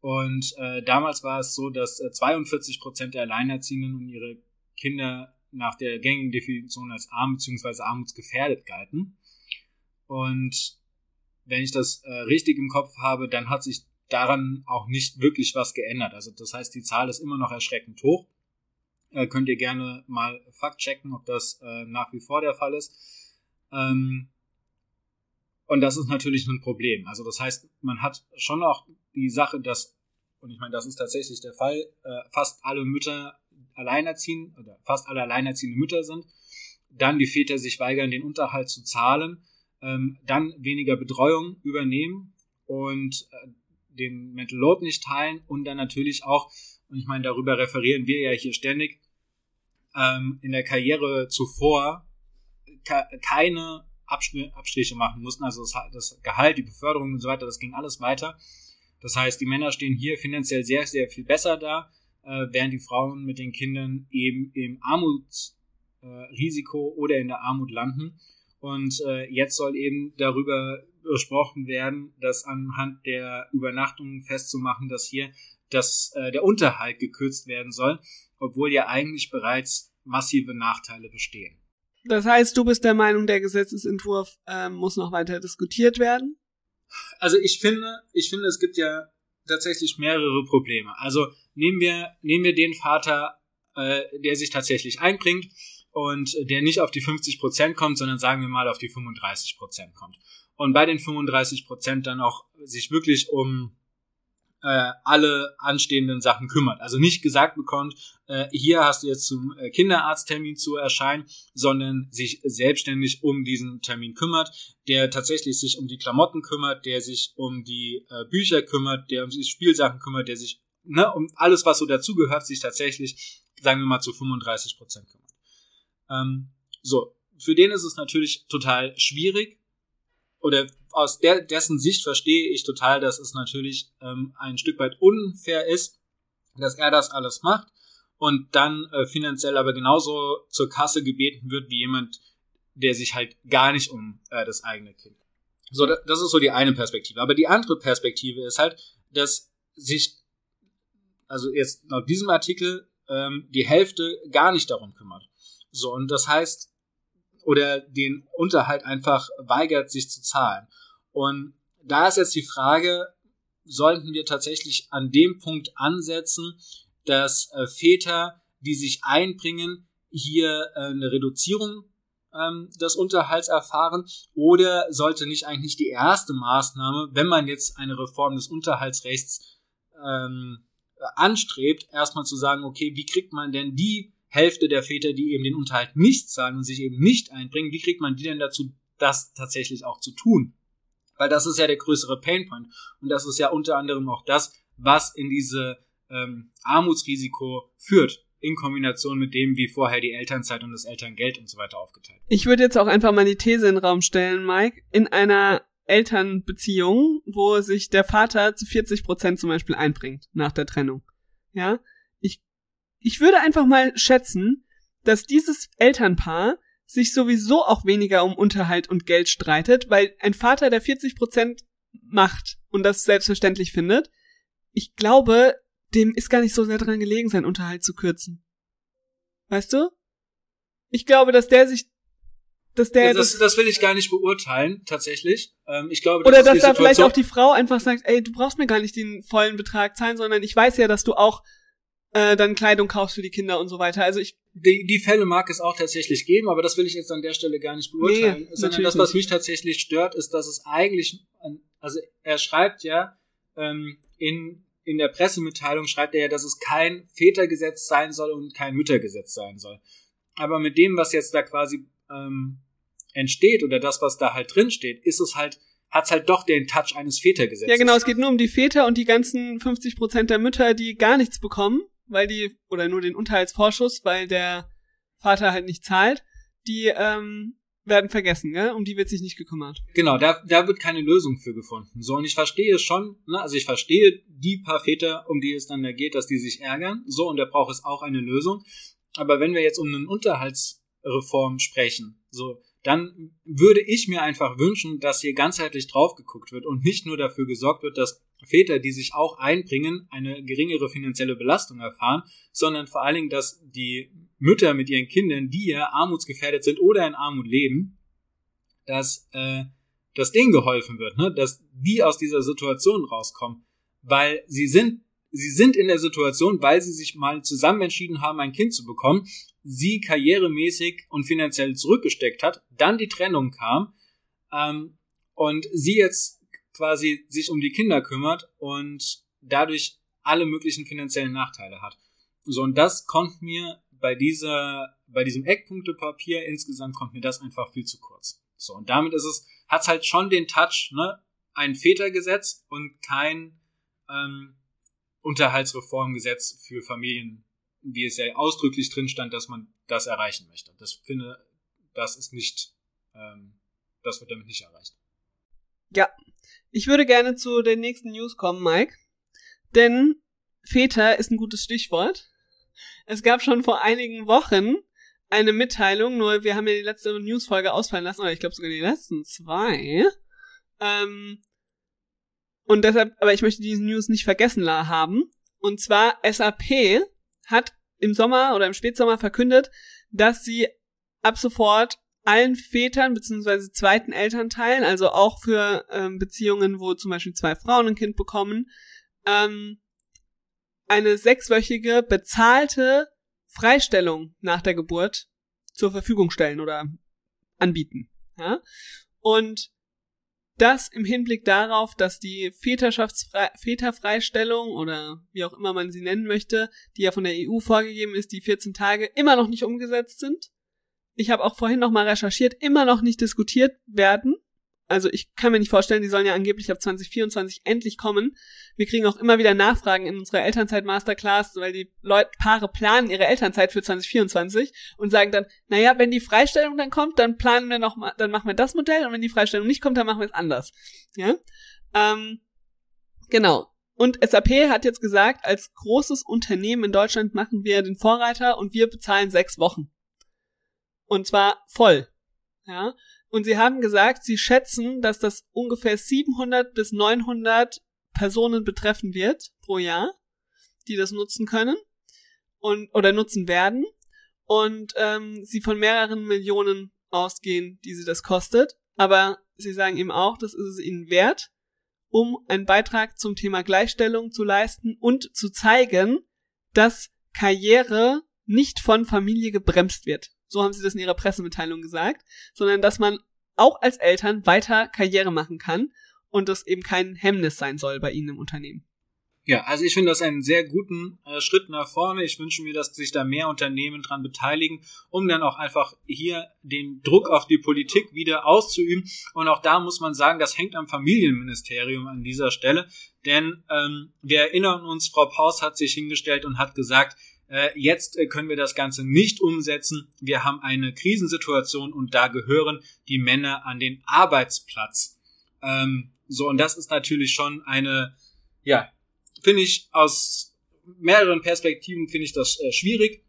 Und äh, damals war es so, dass äh, 42 Prozent der Alleinerziehenden und ihre Kinder nach der gängigen Definition als arm bzw. armutsgefährdet galten. Und wenn ich das äh, richtig im Kopf habe, dann hat sich daran auch nicht wirklich was geändert. Also das heißt, die Zahl ist immer noch erschreckend hoch. Äh, könnt ihr gerne mal fakt checken, ob das äh, nach wie vor der Fall ist. Ähm, und das ist natürlich ein Problem. Also das heißt, man hat schon auch die Sache, dass, und ich meine, das ist tatsächlich der Fall, äh, fast alle Mütter alleinerziehend oder fast alle alleinerziehende Mütter sind, dann die Väter sich weigern, den Unterhalt zu zahlen, ähm, dann weniger Betreuung übernehmen und äh, den Mental Load nicht teilen und dann natürlich auch, und ich meine, darüber referieren wir ja hier ständig, ähm, in der Karriere zuvor keine Abstriche machen mussten, also das, Gehalt, die Beförderung und so weiter, das ging alles weiter. Das heißt, die Männer stehen hier finanziell sehr, sehr viel besser da äh, während die Frauen mit den Kindern eben im Armutsrisiko äh, oder in der Armut landen. Und äh, jetzt soll eben darüber gesprochen werden, dass anhand der Übernachtungen festzumachen, dass hier dass, äh, der Unterhalt gekürzt werden soll, obwohl ja eigentlich bereits massive Nachteile bestehen. Das heißt, du bist der Meinung, der Gesetzesentwurf äh, muss noch weiter diskutiert werden? Also ich finde, ich finde, es gibt ja tatsächlich mehrere Probleme. Also nehmen wir, nehmen wir den Vater, äh, der sich tatsächlich einbringt und der nicht auf die 50 Prozent kommt, sondern sagen wir mal auf die 35 Prozent kommt. Und bei den 35 Prozent dann auch sich wirklich um äh, alle anstehenden Sachen kümmert. Also nicht gesagt bekommt, äh, hier hast du jetzt zum äh, Kinderarzttermin zu erscheinen, sondern sich selbstständig um diesen Termin kümmert, der tatsächlich sich um die Klamotten kümmert, der sich um die äh, Bücher kümmert, der um die Spielsachen kümmert, der sich ne, um alles, was so dazugehört, sich tatsächlich, sagen wir mal, zu 35 Prozent kümmert. Ähm, so, für den ist es natürlich total schwierig, oder aus der, dessen Sicht verstehe ich total, dass es natürlich ähm, ein Stück weit unfair ist, dass er das alles macht und dann äh, finanziell aber genauso zur Kasse gebeten wird wie jemand, der sich halt gar nicht um äh, das eigene Kind. So, das ist so die eine Perspektive. Aber die andere Perspektive ist halt, dass sich, also jetzt laut diesem Artikel, ähm, die Hälfte gar nicht darum kümmert. So, und das heißt, oder den Unterhalt einfach weigert, sich zu zahlen. Und da ist jetzt die Frage, sollten wir tatsächlich an dem Punkt ansetzen, dass äh, Väter, die sich einbringen, hier äh, eine Reduzierung ähm, des Unterhalts erfahren oder sollte nicht eigentlich die erste Maßnahme, wenn man jetzt eine Reform des Unterhaltsrechts ähm, anstrebt, erstmal zu sagen, okay, wie kriegt man denn die Hälfte der Väter, die eben den Unterhalt nicht zahlen und sich eben nicht einbringen, wie kriegt man die denn dazu, das tatsächlich auch zu tun? Weil das ist ja der größere Painpoint. Und das ist ja unter anderem auch das, was in diese ähm, Armutsrisiko führt in Kombination mit dem, wie vorher die Elternzeit und das Elterngeld und so weiter aufgeteilt. Ich würde jetzt auch einfach mal die These in den Raum stellen, Mike. In einer Elternbeziehung, wo sich der Vater zu 40 Prozent zum Beispiel einbringt nach der Trennung. Ja, ich würde einfach mal schätzen, dass dieses Elternpaar sich sowieso auch weniger um Unterhalt und Geld streitet, weil ein Vater, der 40 Prozent macht und das selbstverständlich findet, ich glaube, dem ist gar nicht so sehr dran gelegen, seinen Unterhalt zu kürzen. Weißt du? Ich glaube, dass der sich, dass der das, das, das will ich gar nicht beurteilen, tatsächlich. Ähm, ich glaube, das oder dass da vielleicht auch die Frau einfach sagt, ey, du brauchst mir gar nicht den vollen Betrag zahlen, sondern ich weiß ja, dass du auch äh, dann Kleidung kaufst für die Kinder und so weiter. Also ich die, die Fälle mag es auch tatsächlich geben, aber das will ich jetzt an der Stelle gar nicht beurteilen, nee, sondern das, was mich tatsächlich stört, ist, dass es eigentlich, also er schreibt ja ähm, in in der Pressemitteilung schreibt er ja, dass es kein Vätergesetz sein soll und kein Müttergesetz sein soll. Aber mit dem, was jetzt da quasi ähm, entsteht oder das, was da halt drin steht, ist es halt hat's halt doch den Touch eines Vätergesetzes. Ja, genau, es geht nur um die Väter und die ganzen 50 Prozent der Mütter, die gar nichts bekommen weil die, oder nur den Unterhaltsvorschuss, weil der Vater halt nicht zahlt, die ähm, werden vergessen, gell? um die wird sich nicht gekümmert. Genau, da, da wird keine Lösung für gefunden. So, und ich verstehe schon, ne, also ich verstehe die paar Väter, um die es dann da geht, dass die sich ärgern, so, und da braucht es auch eine Lösung. Aber wenn wir jetzt um eine Unterhaltsreform sprechen, so, dann würde ich mir einfach wünschen, dass hier ganzheitlich drauf geguckt wird und nicht nur dafür gesorgt wird, dass Väter, die sich auch einbringen, eine geringere finanzielle Belastung erfahren, sondern vor allen Dingen, dass die Mütter mit ihren Kindern, die ja armutsgefährdet sind oder in Armut leben, dass, äh, dass denen geholfen wird, ne? dass die aus dieser Situation rauskommen, weil sie sind sie sind in der Situation, weil sie sich mal zusammen entschieden haben, ein Kind zu bekommen, sie karrieremäßig und finanziell zurückgesteckt hat, dann die Trennung kam ähm, und sie jetzt quasi sich um die Kinder kümmert und dadurch alle möglichen finanziellen Nachteile hat. So, und das kommt mir bei dieser, bei diesem Eckpunktepapier insgesamt kommt mir das einfach viel zu kurz. So, und damit ist es, hat's halt schon den Touch, ne, ein Vätergesetz und kein ähm, Unterhaltsreformgesetz für Familien, wie es ja ausdrücklich drin stand, dass man das erreichen möchte. Das finde, das ist nicht, ähm, das wird damit nicht erreicht. Ja, ich würde gerne zu den nächsten News kommen, Mike. Denn Väter ist ein gutes Stichwort. Es gab schon vor einigen Wochen eine Mitteilung, nur wir haben ja die letzte Newsfolge ausfallen lassen, oder ich glaube sogar die letzten zwei. Ähm, und deshalb, aber ich möchte diese News nicht vergessen haben. Und zwar SAP hat im Sommer oder im Spätsommer verkündet, dass sie ab sofort allen Vätern beziehungsweise zweiten Elternteilen, also auch für ähm, Beziehungen, wo zum Beispiel zwei Frauen ein Kind bekommen, ähm, eine sechswöchige bezahlte Freistellung nach der Geburt zur Verfügung stellen oder anbieten. Ja? Und das im Hinblick darauf, dass die Väterfreistellung oder wie auch immer man sie nennen möchte, die ja von der EU vorgegeben ist, die 14 Tage immer noch nicht umgesetzt sind. Ich habe auch vorhin noch mal recherchiert, immer noch nicht diskutiert werden also ich kann mir nicht vorstellen, die sollen ja angeblich ab 2024 endlich kommen. Wir kriegen auch immer wieder Nachfragen in unserer Elternzeit-Masterclass, weil die Leute, Paare planen ihre Elternzeit für 2024 und sagen dann, naja, wenn die Freistellung dann kommt, dann planen wir noch mal, dann machen wir das Modell und wenn die Freistellung nicht kommt, dann machen wir es anders. Ja? Ähm, genau. Und SAP hat jetzt gesagt, als großes Unternehmen in Deutschland machen wir den Vorreiter und wir bezahlen sechs Wochen. Und zwar voll. Ja. Und sie haben gesagt, sie schätzen, dass das ungefähr 700 bis 900 Personen betreffen wird pro Jahr, die das nutzen können und oder nutzen werden und ähm, sie von mehreren Millionen ausgehen, die sie das kostet. Aber sie sagen eben auch, das ist es ihnen wert, um einen Beitrag zum Thema Gleichstellung zu leisten und zu zeigen, dass Karriere nicht von Familie gebremst wird so haben sie das in ihrer Pressemitteilung gesagt, sondern dass man auch als Eltern weiter Karriere machen kann und das eben kein Hemmnis sein soll bei ihnen im Unternehmen. Ja, also ich finde das einen sehr guten äh, Schritt nach vorne. Ich wünsche mir, dass sich da mehr Unternehmen dran beteiligen, um dann auch einfach hier den Druck auf die Politik wieder auszuüben. Und auch da muss man sagen, das hängt am Familienministerium an dieser Stelle. Denn ähm, wir erinnern uns, Frau Paus hat sich hingestellt und hat gesagt, jetzt äh, können wir das Ganze nicht umsetzen. Wir haben eine Krisensituation und da gehören die Männer an den Arbeitsplatz. Ähm, so, und das ist natürlich schon eine, ja, finde ich aus mehreren Perspektiven finde ich das äh, schwierig.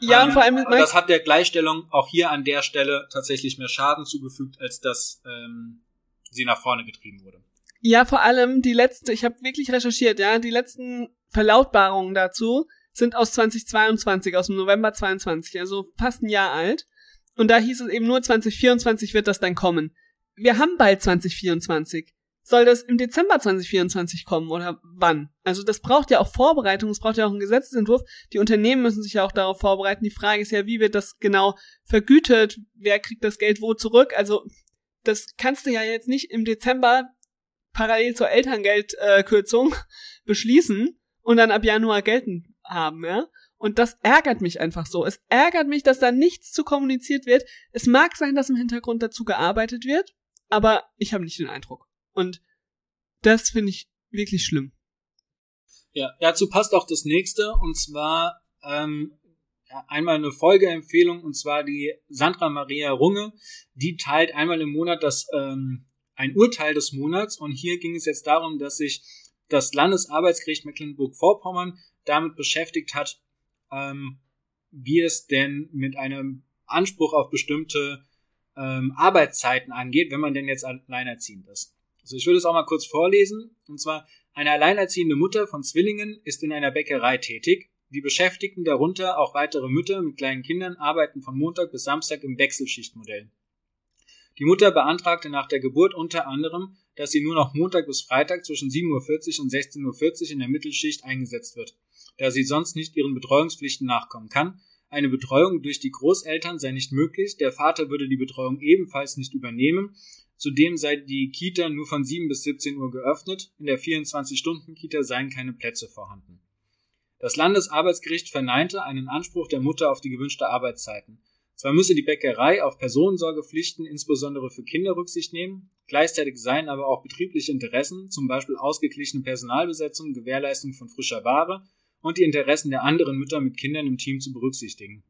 Ja, und vor allem ähm, das hat der Gleichstellung auch hier an der Stelle tatsächlich mehr Schaden zugefügt, als dass ähm, sie nach vorne getrieben wurde. Ja, vor allem die letzte, ich habe wirklich recherchiert, ja, die letzten Verlautbarungen dazu sind aus 2022, aus dem November 22, also fast ein Jahr alt. Und da hieß es eben nur 2024 wird das dann kommen. Wir haben bald 2024. Soll das im Dezember 2024 kommen oder wann? Also das braucht ja auch Vorbereitung, es braucht ja auch einen Gesetzesentwurf. Die Unternehmen müssen sich ja auch darauf vorbereiten. Die Frage ist ja, wie wird das genau vergütet? Wer kriegt das Geld wo zurück? Also das kannst du ja jetzt nicht im Dezember parallel zur Elterngeldkürzung äh, beschließen und dann ab Januar gelten haben, ja. Und das ärgert mich einfach so. Es ärgert mich, dass da nichts zu kommuniziert wird. Es mag sein, dass im Hintergrund dazu gearbeitet wird, aber ich habe nicht den Eindruck. Und das finde ich wirklich schlimm. Ja, dazu passt auch das nächste, und zwar ähm, einmal eine Folgeempfehlung, und zwar die Sandra Maria Runge, die teilt einmal im Monat das ähm, ein Urteil des Monats, und hier ging es jetzt darum, dass sich das Landesarbeitsgericht Mecklenburg-Vorpommern damit beschäftigt hat, ähm, wie es denn mit einem Anspruch auf bestimmte ähm, Arbeitszeiten angeht, wenn man denn jetzt alleinerziehend ist. Also ich würde es auch mal kurz vorlesen. Und zwar, eine alleinerziehende Mutter von Zwillingen ist in einer Bäckerei tätig. Die Beschäftigten, darunter auch weitere Mütter mit kleinen Kindern, arbeiten von Montag bis Samstag im Wechselschichtmodell. Die Mutter beantragte nach der Geburt unter anderem, dass sie nur noch Montag bis Freitag zwischen 7.40 Uhr und 16.40 Uhr in der Mittelschicht eingesetzt wird da sie sonst nicht ihren Betreuungspflichten nachkommen kann. Eine Betreuung durch die Großeltern sei nicht möglich, der Vater würde die Betreuung ebenfalls nicht übernehmen. Zudem sei die Kita nur von 7 bis 17 Uhr geöffnet, in der 24-Stunden-Kita seien keine Plätze vorhanden. Das Landesarbeitsgericht verneinte einen Anspruch der Mutter auf die gewünschte Arbeitszeiten. Zwar müsse die Bäckerei auf Personensorgepflichten insbesondere für Kinder Rücksicht nehmen, gleichzeitig seien aber auch betriebliche Interessen, zum Beispiel ausgeglichene Personalbesetzung, Gewährleistung von frischer Ware und die Interessen der anderen Mütter mit Kindern im Team zu berücksichtigen.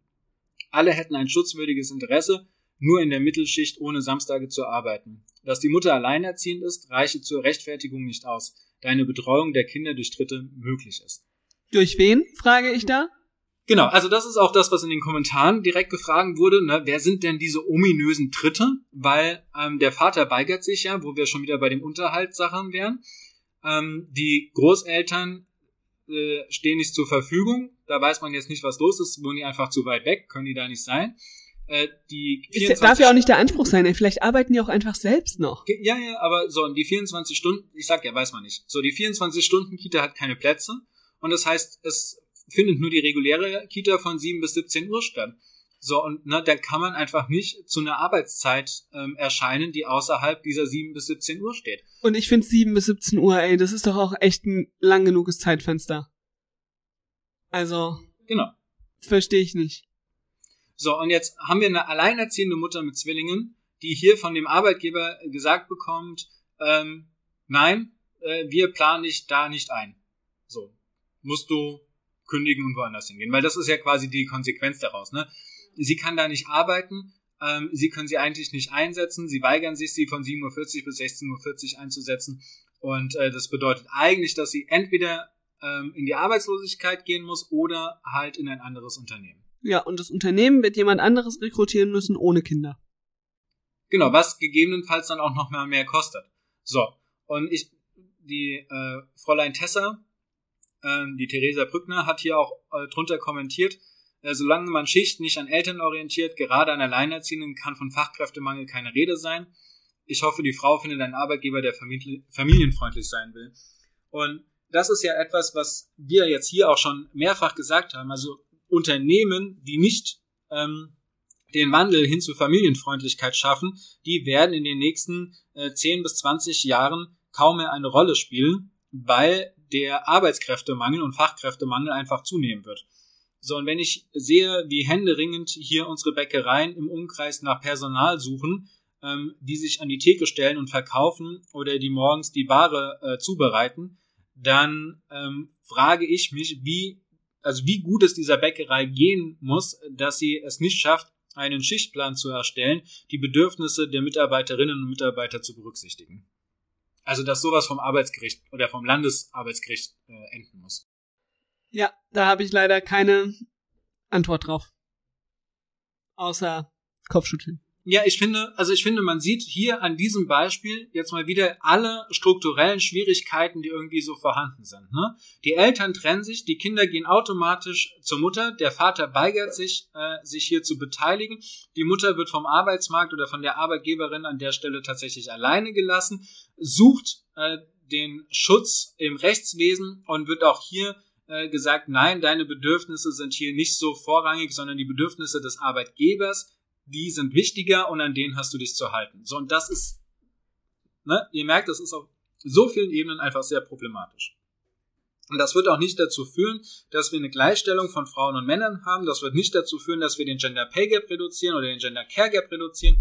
Alle hätten ein schutzwürdiges Interesse, nur in der Mittelschicht ohne Samstage zu arbeiten. Dass die Mutter alleinerziehend ist, reiche zur Rechtfertigung nicht aus, da eine Betreuung der Kinder durch Dritte möglich ist. Durch wen, frage ich da? Genau, also das ist auch das, was in den Kommentaren direkt gefragt wurde. Ne? Wer sind denn diese ominösen Dritte? Weil ähm, der Vater weigert sich ja, wo wir schon wieder bei dem Unterhaltssachen wären. Ähm, die Großeltern äh, stehen nicht zur Verfügung. Da weiß man jetzt nicht, was los ist. Wohnen die einfach zu weit weg? Können die da nicht sein? äh, die Es darf ja auch nicht der Anspruch sein, ey. vielleicht arbeiten die auch einfach selbst noch. Ja, ja, aber so, und die 24 Stunden, ich sag ja, weiß man nicht. So, die 24 Stunden Kita hat keine Plätze und das heißt, es findet nur die reguläre Kita von 7 bis 17 Uhr statt. So, und ne, dann kann man einfach nicht zu einer Arbeitszeit ähm, erscheinen, die außerhalb dieser 7 bis 17 Uhr steht. Und ich finde 7 bis 17 Uhr, ey, das ist doch auch echt ein lang genuges Zeitfenster. Also, Genau. verstehe ich nicht. So, und jetzt haben wir eine alleinerziehende Mutter mit Zwillingen, die hier von dem Arbeitgeber gesagt bekommt, ähm, nein, äh, wir planen dich da nicht ein. So, musst du kündigen und woanders hingehen, weil das ist ja quasi die Konsequenz daraus. Ne? Sie kann da nicht arbeiten, ähm, sie können sie eigentlich nicht einsetzen, sie weigern sich, sie von 7.40 Uhr bis 16.40 Uhr einzusetzen und äh, das bedeutet eigentlich, dass sie entweder ähm, in die Arbeitslosigkeit gehen muss oder halt in ein anderes Unternehmen. Ja, und das Unternehmen wird jemand anderes rekrutieren müssen ohne Kinder. Genau, was gegebenenfalls dann auch noch mal mehr kostet. So, und ich, die äh, Fräulein Tessa, ähm, die Theresa Brückner, hat hier auch äh, drunter kommentiert, äh, solange man Schicht nicht an Eltern orientiert, gerade an Alleinerziehenden, kann von Fachkräftemangel keine Rede sein. Ich hoffe, die Frau findet einen Arbeitgeber, der famili familienfreundlich sein will. Und das ist ja etwas, was wir jetzt hier auch schon mehrfach gesagt haben. Also Unternehmen, die nicht ähm, den Wandel hin zur Familienfreundlichkeit schaffen, die werden in den nächsten äh, 10 bis 20 Jahren kaum mehr eine Rolle spielen, weil der Arbeitskräftemangel und Fachkräftemangel einfach zunehmen wird. So, und wenn ich sehe, wie händeringend hier unsere Bäckereien im Umkreis nach Personal suchen, ähm, die sich an die Theke stellen und verkaufen oder die morgens die Ware äh, zubereiten, dann ähm, frage ich mich, wie, also wie gut es dieser Bäckerei gehen muss, dass sie es nicht schafft, einen Schichtplan zu erstellen, die Bedürfnisse der Mitarbeiterinnen und Mitarbeiter zu berücksichtigen. Also dass sowas vom Arbeitsgericht oder vom Landesarbeitsgericht äh, enden muss. Ja, da habe ich leider keine Antwort drauf. Außer Kopfschütteln. Ja, ich finde, also ich finde, man sieht hier an diesem Beispiel jetzt mal wieder alle strukturellen Schwierigkeiten, die irgendwie so vorhanden sind. Ne? Die Eltern trennen sich, die Kinder gehen automatisch zur Mutter, der Vater weigert sich, äh, sich hier zu beteiligen, die Mutter wird vom Arbeitsmarkt oder von der Arbeitgeberin an der Stelle tatsächlich alleine gelassen, sucht äh, den Schutz im Rechtswesen und wird auch hier äh, gesagt, nein, deine Bedürfnisse sind hier nicht so vorrangig, sondern die Bedürfnisse des Arbeitgebers, die sind wichtiger und an denen hast du dich zu halten. So, und das ist, ne, ihr merkt, das ist auf so vielen Ebenen einfach sehr problematisch. Und das wird auch nicht dazu führen, dass wir eine Gleichstellung von Frauen und Männern haben. Das wird nicht dazu führen, dass wir den Gender Pay Gap reduzieren oder den Gender Care Gap reduzieren.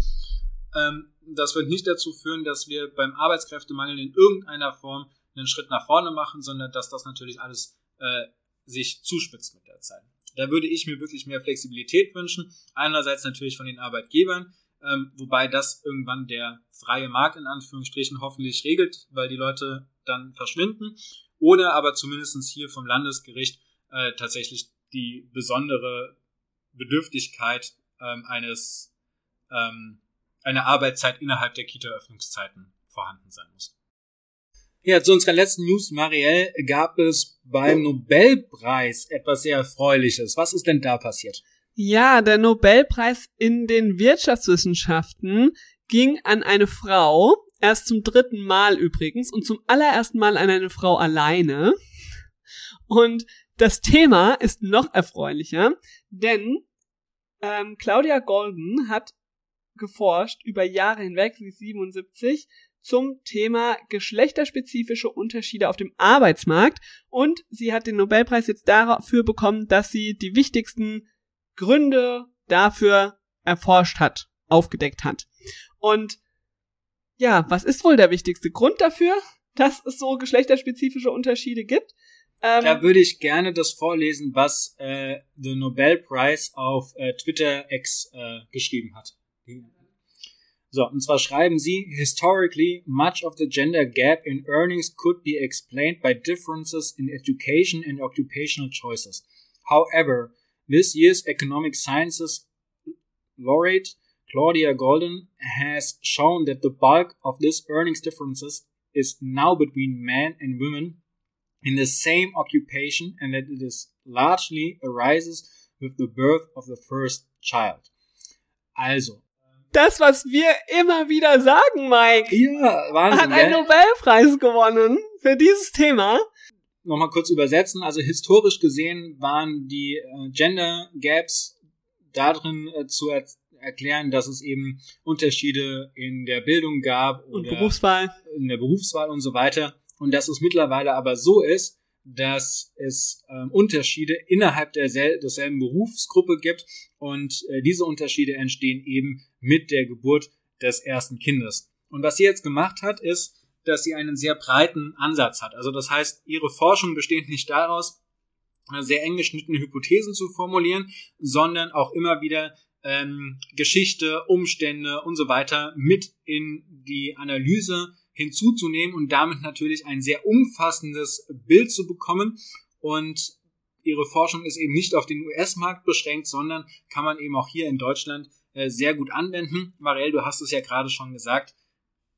Ähm, das wird nicht dazu führen, dass wir beim Arbeitskräftemangel in irgendeiner Form einen Schritt nach vorne machen, sondern dass das natürlich alles äh, sich zuspitzt mit der Zeit. Da würde ich mir wirklich mehr Flexibilität wünschen. Einerseits natürlich von den Arbeitgebern, ähm, wobei das irgendwann der freie Markt in Anführungsstrichen hoffentlich regelt, weil die Leute dann verschwinden. Oder aber zumindestens hier vom Landesgericht äh, tatsächlich die besondere Bedürftigkeit ähm, eines ähm, einer Arbeitszeit innerhalb der Kita-Öffnungszeiten vorhanden sein muss. Ja, zu unserer letzten News, Marielle, gab es beim Nobelpreis etwas sehr Erfreuliches. Was ist denn da passiert? Ja, der Nobelpreis in den Wirtschaftswissenschaften ging an eine Frau, erst zum dritten Mal übrigens und zum allerersten Mal an eine Frau alleine. Und das Thema ist noch erfreulicher, denn ähm, Claudia Golden hat geforscht über Jahre hinweg, sie ist 77, zum Thema geschlechterspezifische Unterschiede auf dem Arbeitsmarkt und sie hat den Nobelpreis jetzt dafür bekommen, dass sie die wichtigsten Gründe dafür erforscht hat, aufgedeckt hat. Und ja, was ist wohl der wichtigste Grund dafür, dass es so geschlechterspezifische Unterschiede gibt? Ähm, da würde ich gerne das vorlesen, was äh, The Nobel Prize auf äh, Twitter X äh, geschrieben hat. So, und zwar schreiben sie, historically, much of the gender gap in earnings could be explained by differences in education and occupational choices. However, this year's economic sciences laureate, Claudia Golden, has shown that the bulk of this earnings differences is now between men and women in the same occupation and that it is largely arises with the birth of the first child. Also. Das, was wir immer wieder sagen, Mike. Ja, Wahnsinn. Hat einen Nobelpreis gewonnen für dieses Thema. Nochmal kurz übersetzen. Also historisch gesehen waren die äh, Gender Gaps darin äh, zu er erklären, dass es eben Unterschiede in der Bildung gab und Berufswahl. in der Berufswahl und so weiter. Und dass es mittlerweile aber so ist, dass es ähm, Unterschiede innerhalb der derselben Berufsgruppe gibt und äh, diese Unterschiede entstehen eben mit der Geburt des ersten Kindes. Und was sie jetzt gemacht hat, ist, dass sie einen sehr breiten Ansatz hat. Also das heißt, ihre Forschung besteht nicht daraus, sehr eng geschnittene Hypothesen zu formulieren, sondern auch immer wieder ähm, Geschichte, Umstände und so weiter mit in die Analyse hinzuzunehmen und damit natürlich ein sehr umfassendes Bild zu bekommen. Und ihre Forschung ist eben nicht auf den US-Markt beschränkt, sondern kann man eben auch hier in Deutschland äh, sehr gut anwenden. Marielle, du hast es ja gerade schon gesagt,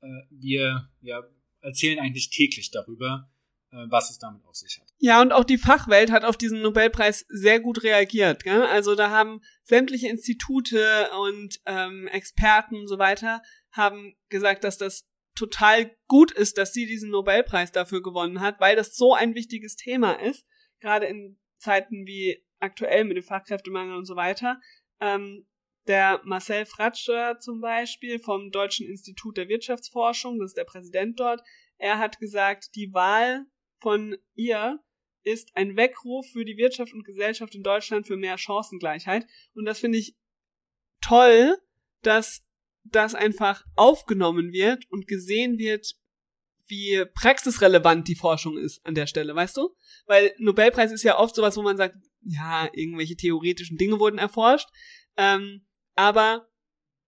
äh, wir ja, erzählen eigentlich täglich darüber, äh, was es damit auf sich hat. Ja, und auch die Fachwelt hat auf diesen Nobelpreis sehr gut reagiert. Gell? Also da haben sämtliche Institute und ähm, Experten und so weiter haben gesagt, dass das total gut ist, dass sie diesen Nobelpreis dafür gewonnen hat, weil das so ein wichtiges Thema ist, gerade in Zeiten wie aktuell mit dem Fachkräftemangel und so weiter. Ähm, der Marcel Fratscher zum Beispiel vom Deutschen Institut der Wirtschaftsforschung, das ist der Präsident dort, er hat gesagt, die Wahl von ihr ist ein Weckruf für die Wirtschaft und Gesellschaft in Deutschland für mehr Chancengleichheit. Und das finde ich toll, dass das einfach aufgenommen wird und gesehen wird, wie praxisrelevant die Forschung ist an der Stelle, weißt du? Weil Nobelpreis ist ja oft sowas, wo man sagt, ja, irgendwelche theoretischen Dinge wurden erforscht, ähm, aber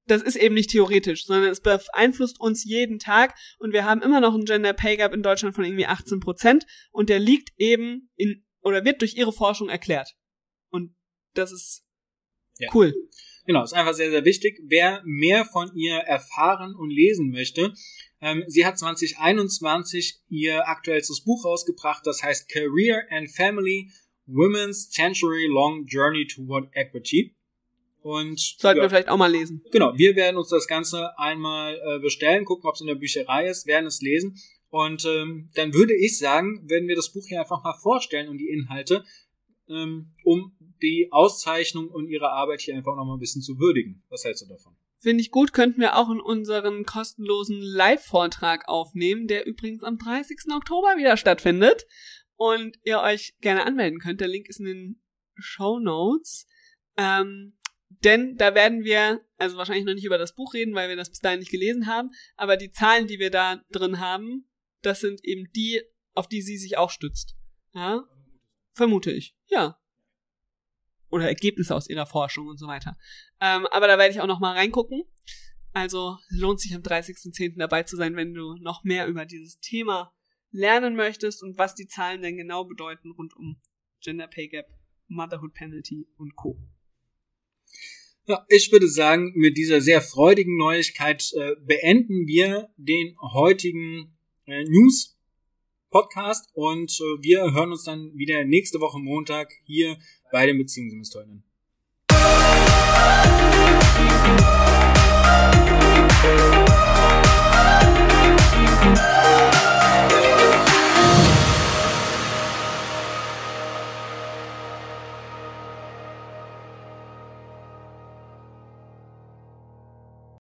das ist eben nicht theoretisch, sondern es beeinflusst uns jeden Tag und wir haben immer noch einen Gender Pay Gap in Deutschland von irgendwie 18 Prozent und der liegt eben in oder wird durch ihre Forschung erklärt. Und das ist ja. cool. Genau, ist einfach sehr, sehr wichtig. Wer mehr von ihr erfahren und lesen möchte, ähm, sie hat 2021 ihr aktuellstes Buch rausgebracht, das heißt Career and Family, Women's Century Long Journey Toward Equity. Und sollten ja, wir vielleicht auch mal lesen. Genau, wir werden uns das Ganze einmal äh, bestellen, gucken, ob es in der Bücherei ist, werden es lesen. Und ähm, dann würde ich sagen, werden wir das Buch hier einfach mal vorstellen und die Inhalte, ähm, um die Auszeichnung und ihre Arbeit hier einfach noch mal ein bisschen zu würdigen. Was hältst du davon? Finde ich gut, könnten wir auch in unseren kostenlosen Live-Vortrag aufnehmen, der übrigens am 30. Oktober wieder stattfindet und ihr euch gerne anmelden könnt. Der Link ist in den Show Notes. Ähm, denn da werden wir, also wahrscheinlich noch nicht über das Buch reden, weil wir das bis dahin nicht gelesen haben, aber die Zahlen, die wir da drin haben, das sind eben die, auf die sie sich auch stützt. Ja? Vermute ich. Ja. Oder Ergebnisse aus ihrer Forschung und so weiter. Ähm, aber da werde ich auch noch mal reingucken. Also lohnt sich am 30.10. dabei zu sein, wenn du noch mehr über dieses Thema lernen möchtest und was die Zahlen denn genau bedeuten rund um Gender Pay Gap, Motherhood Penalty und Co. Ja, ich würde sagen, mit dieser sehr freudigen Neuigkeit äh, beenden wir den heutigen äh, News Podcast und äh, wir hören uns dann wieder nächste Woche Montag hier bei den Beziehungsinvestoren. Musik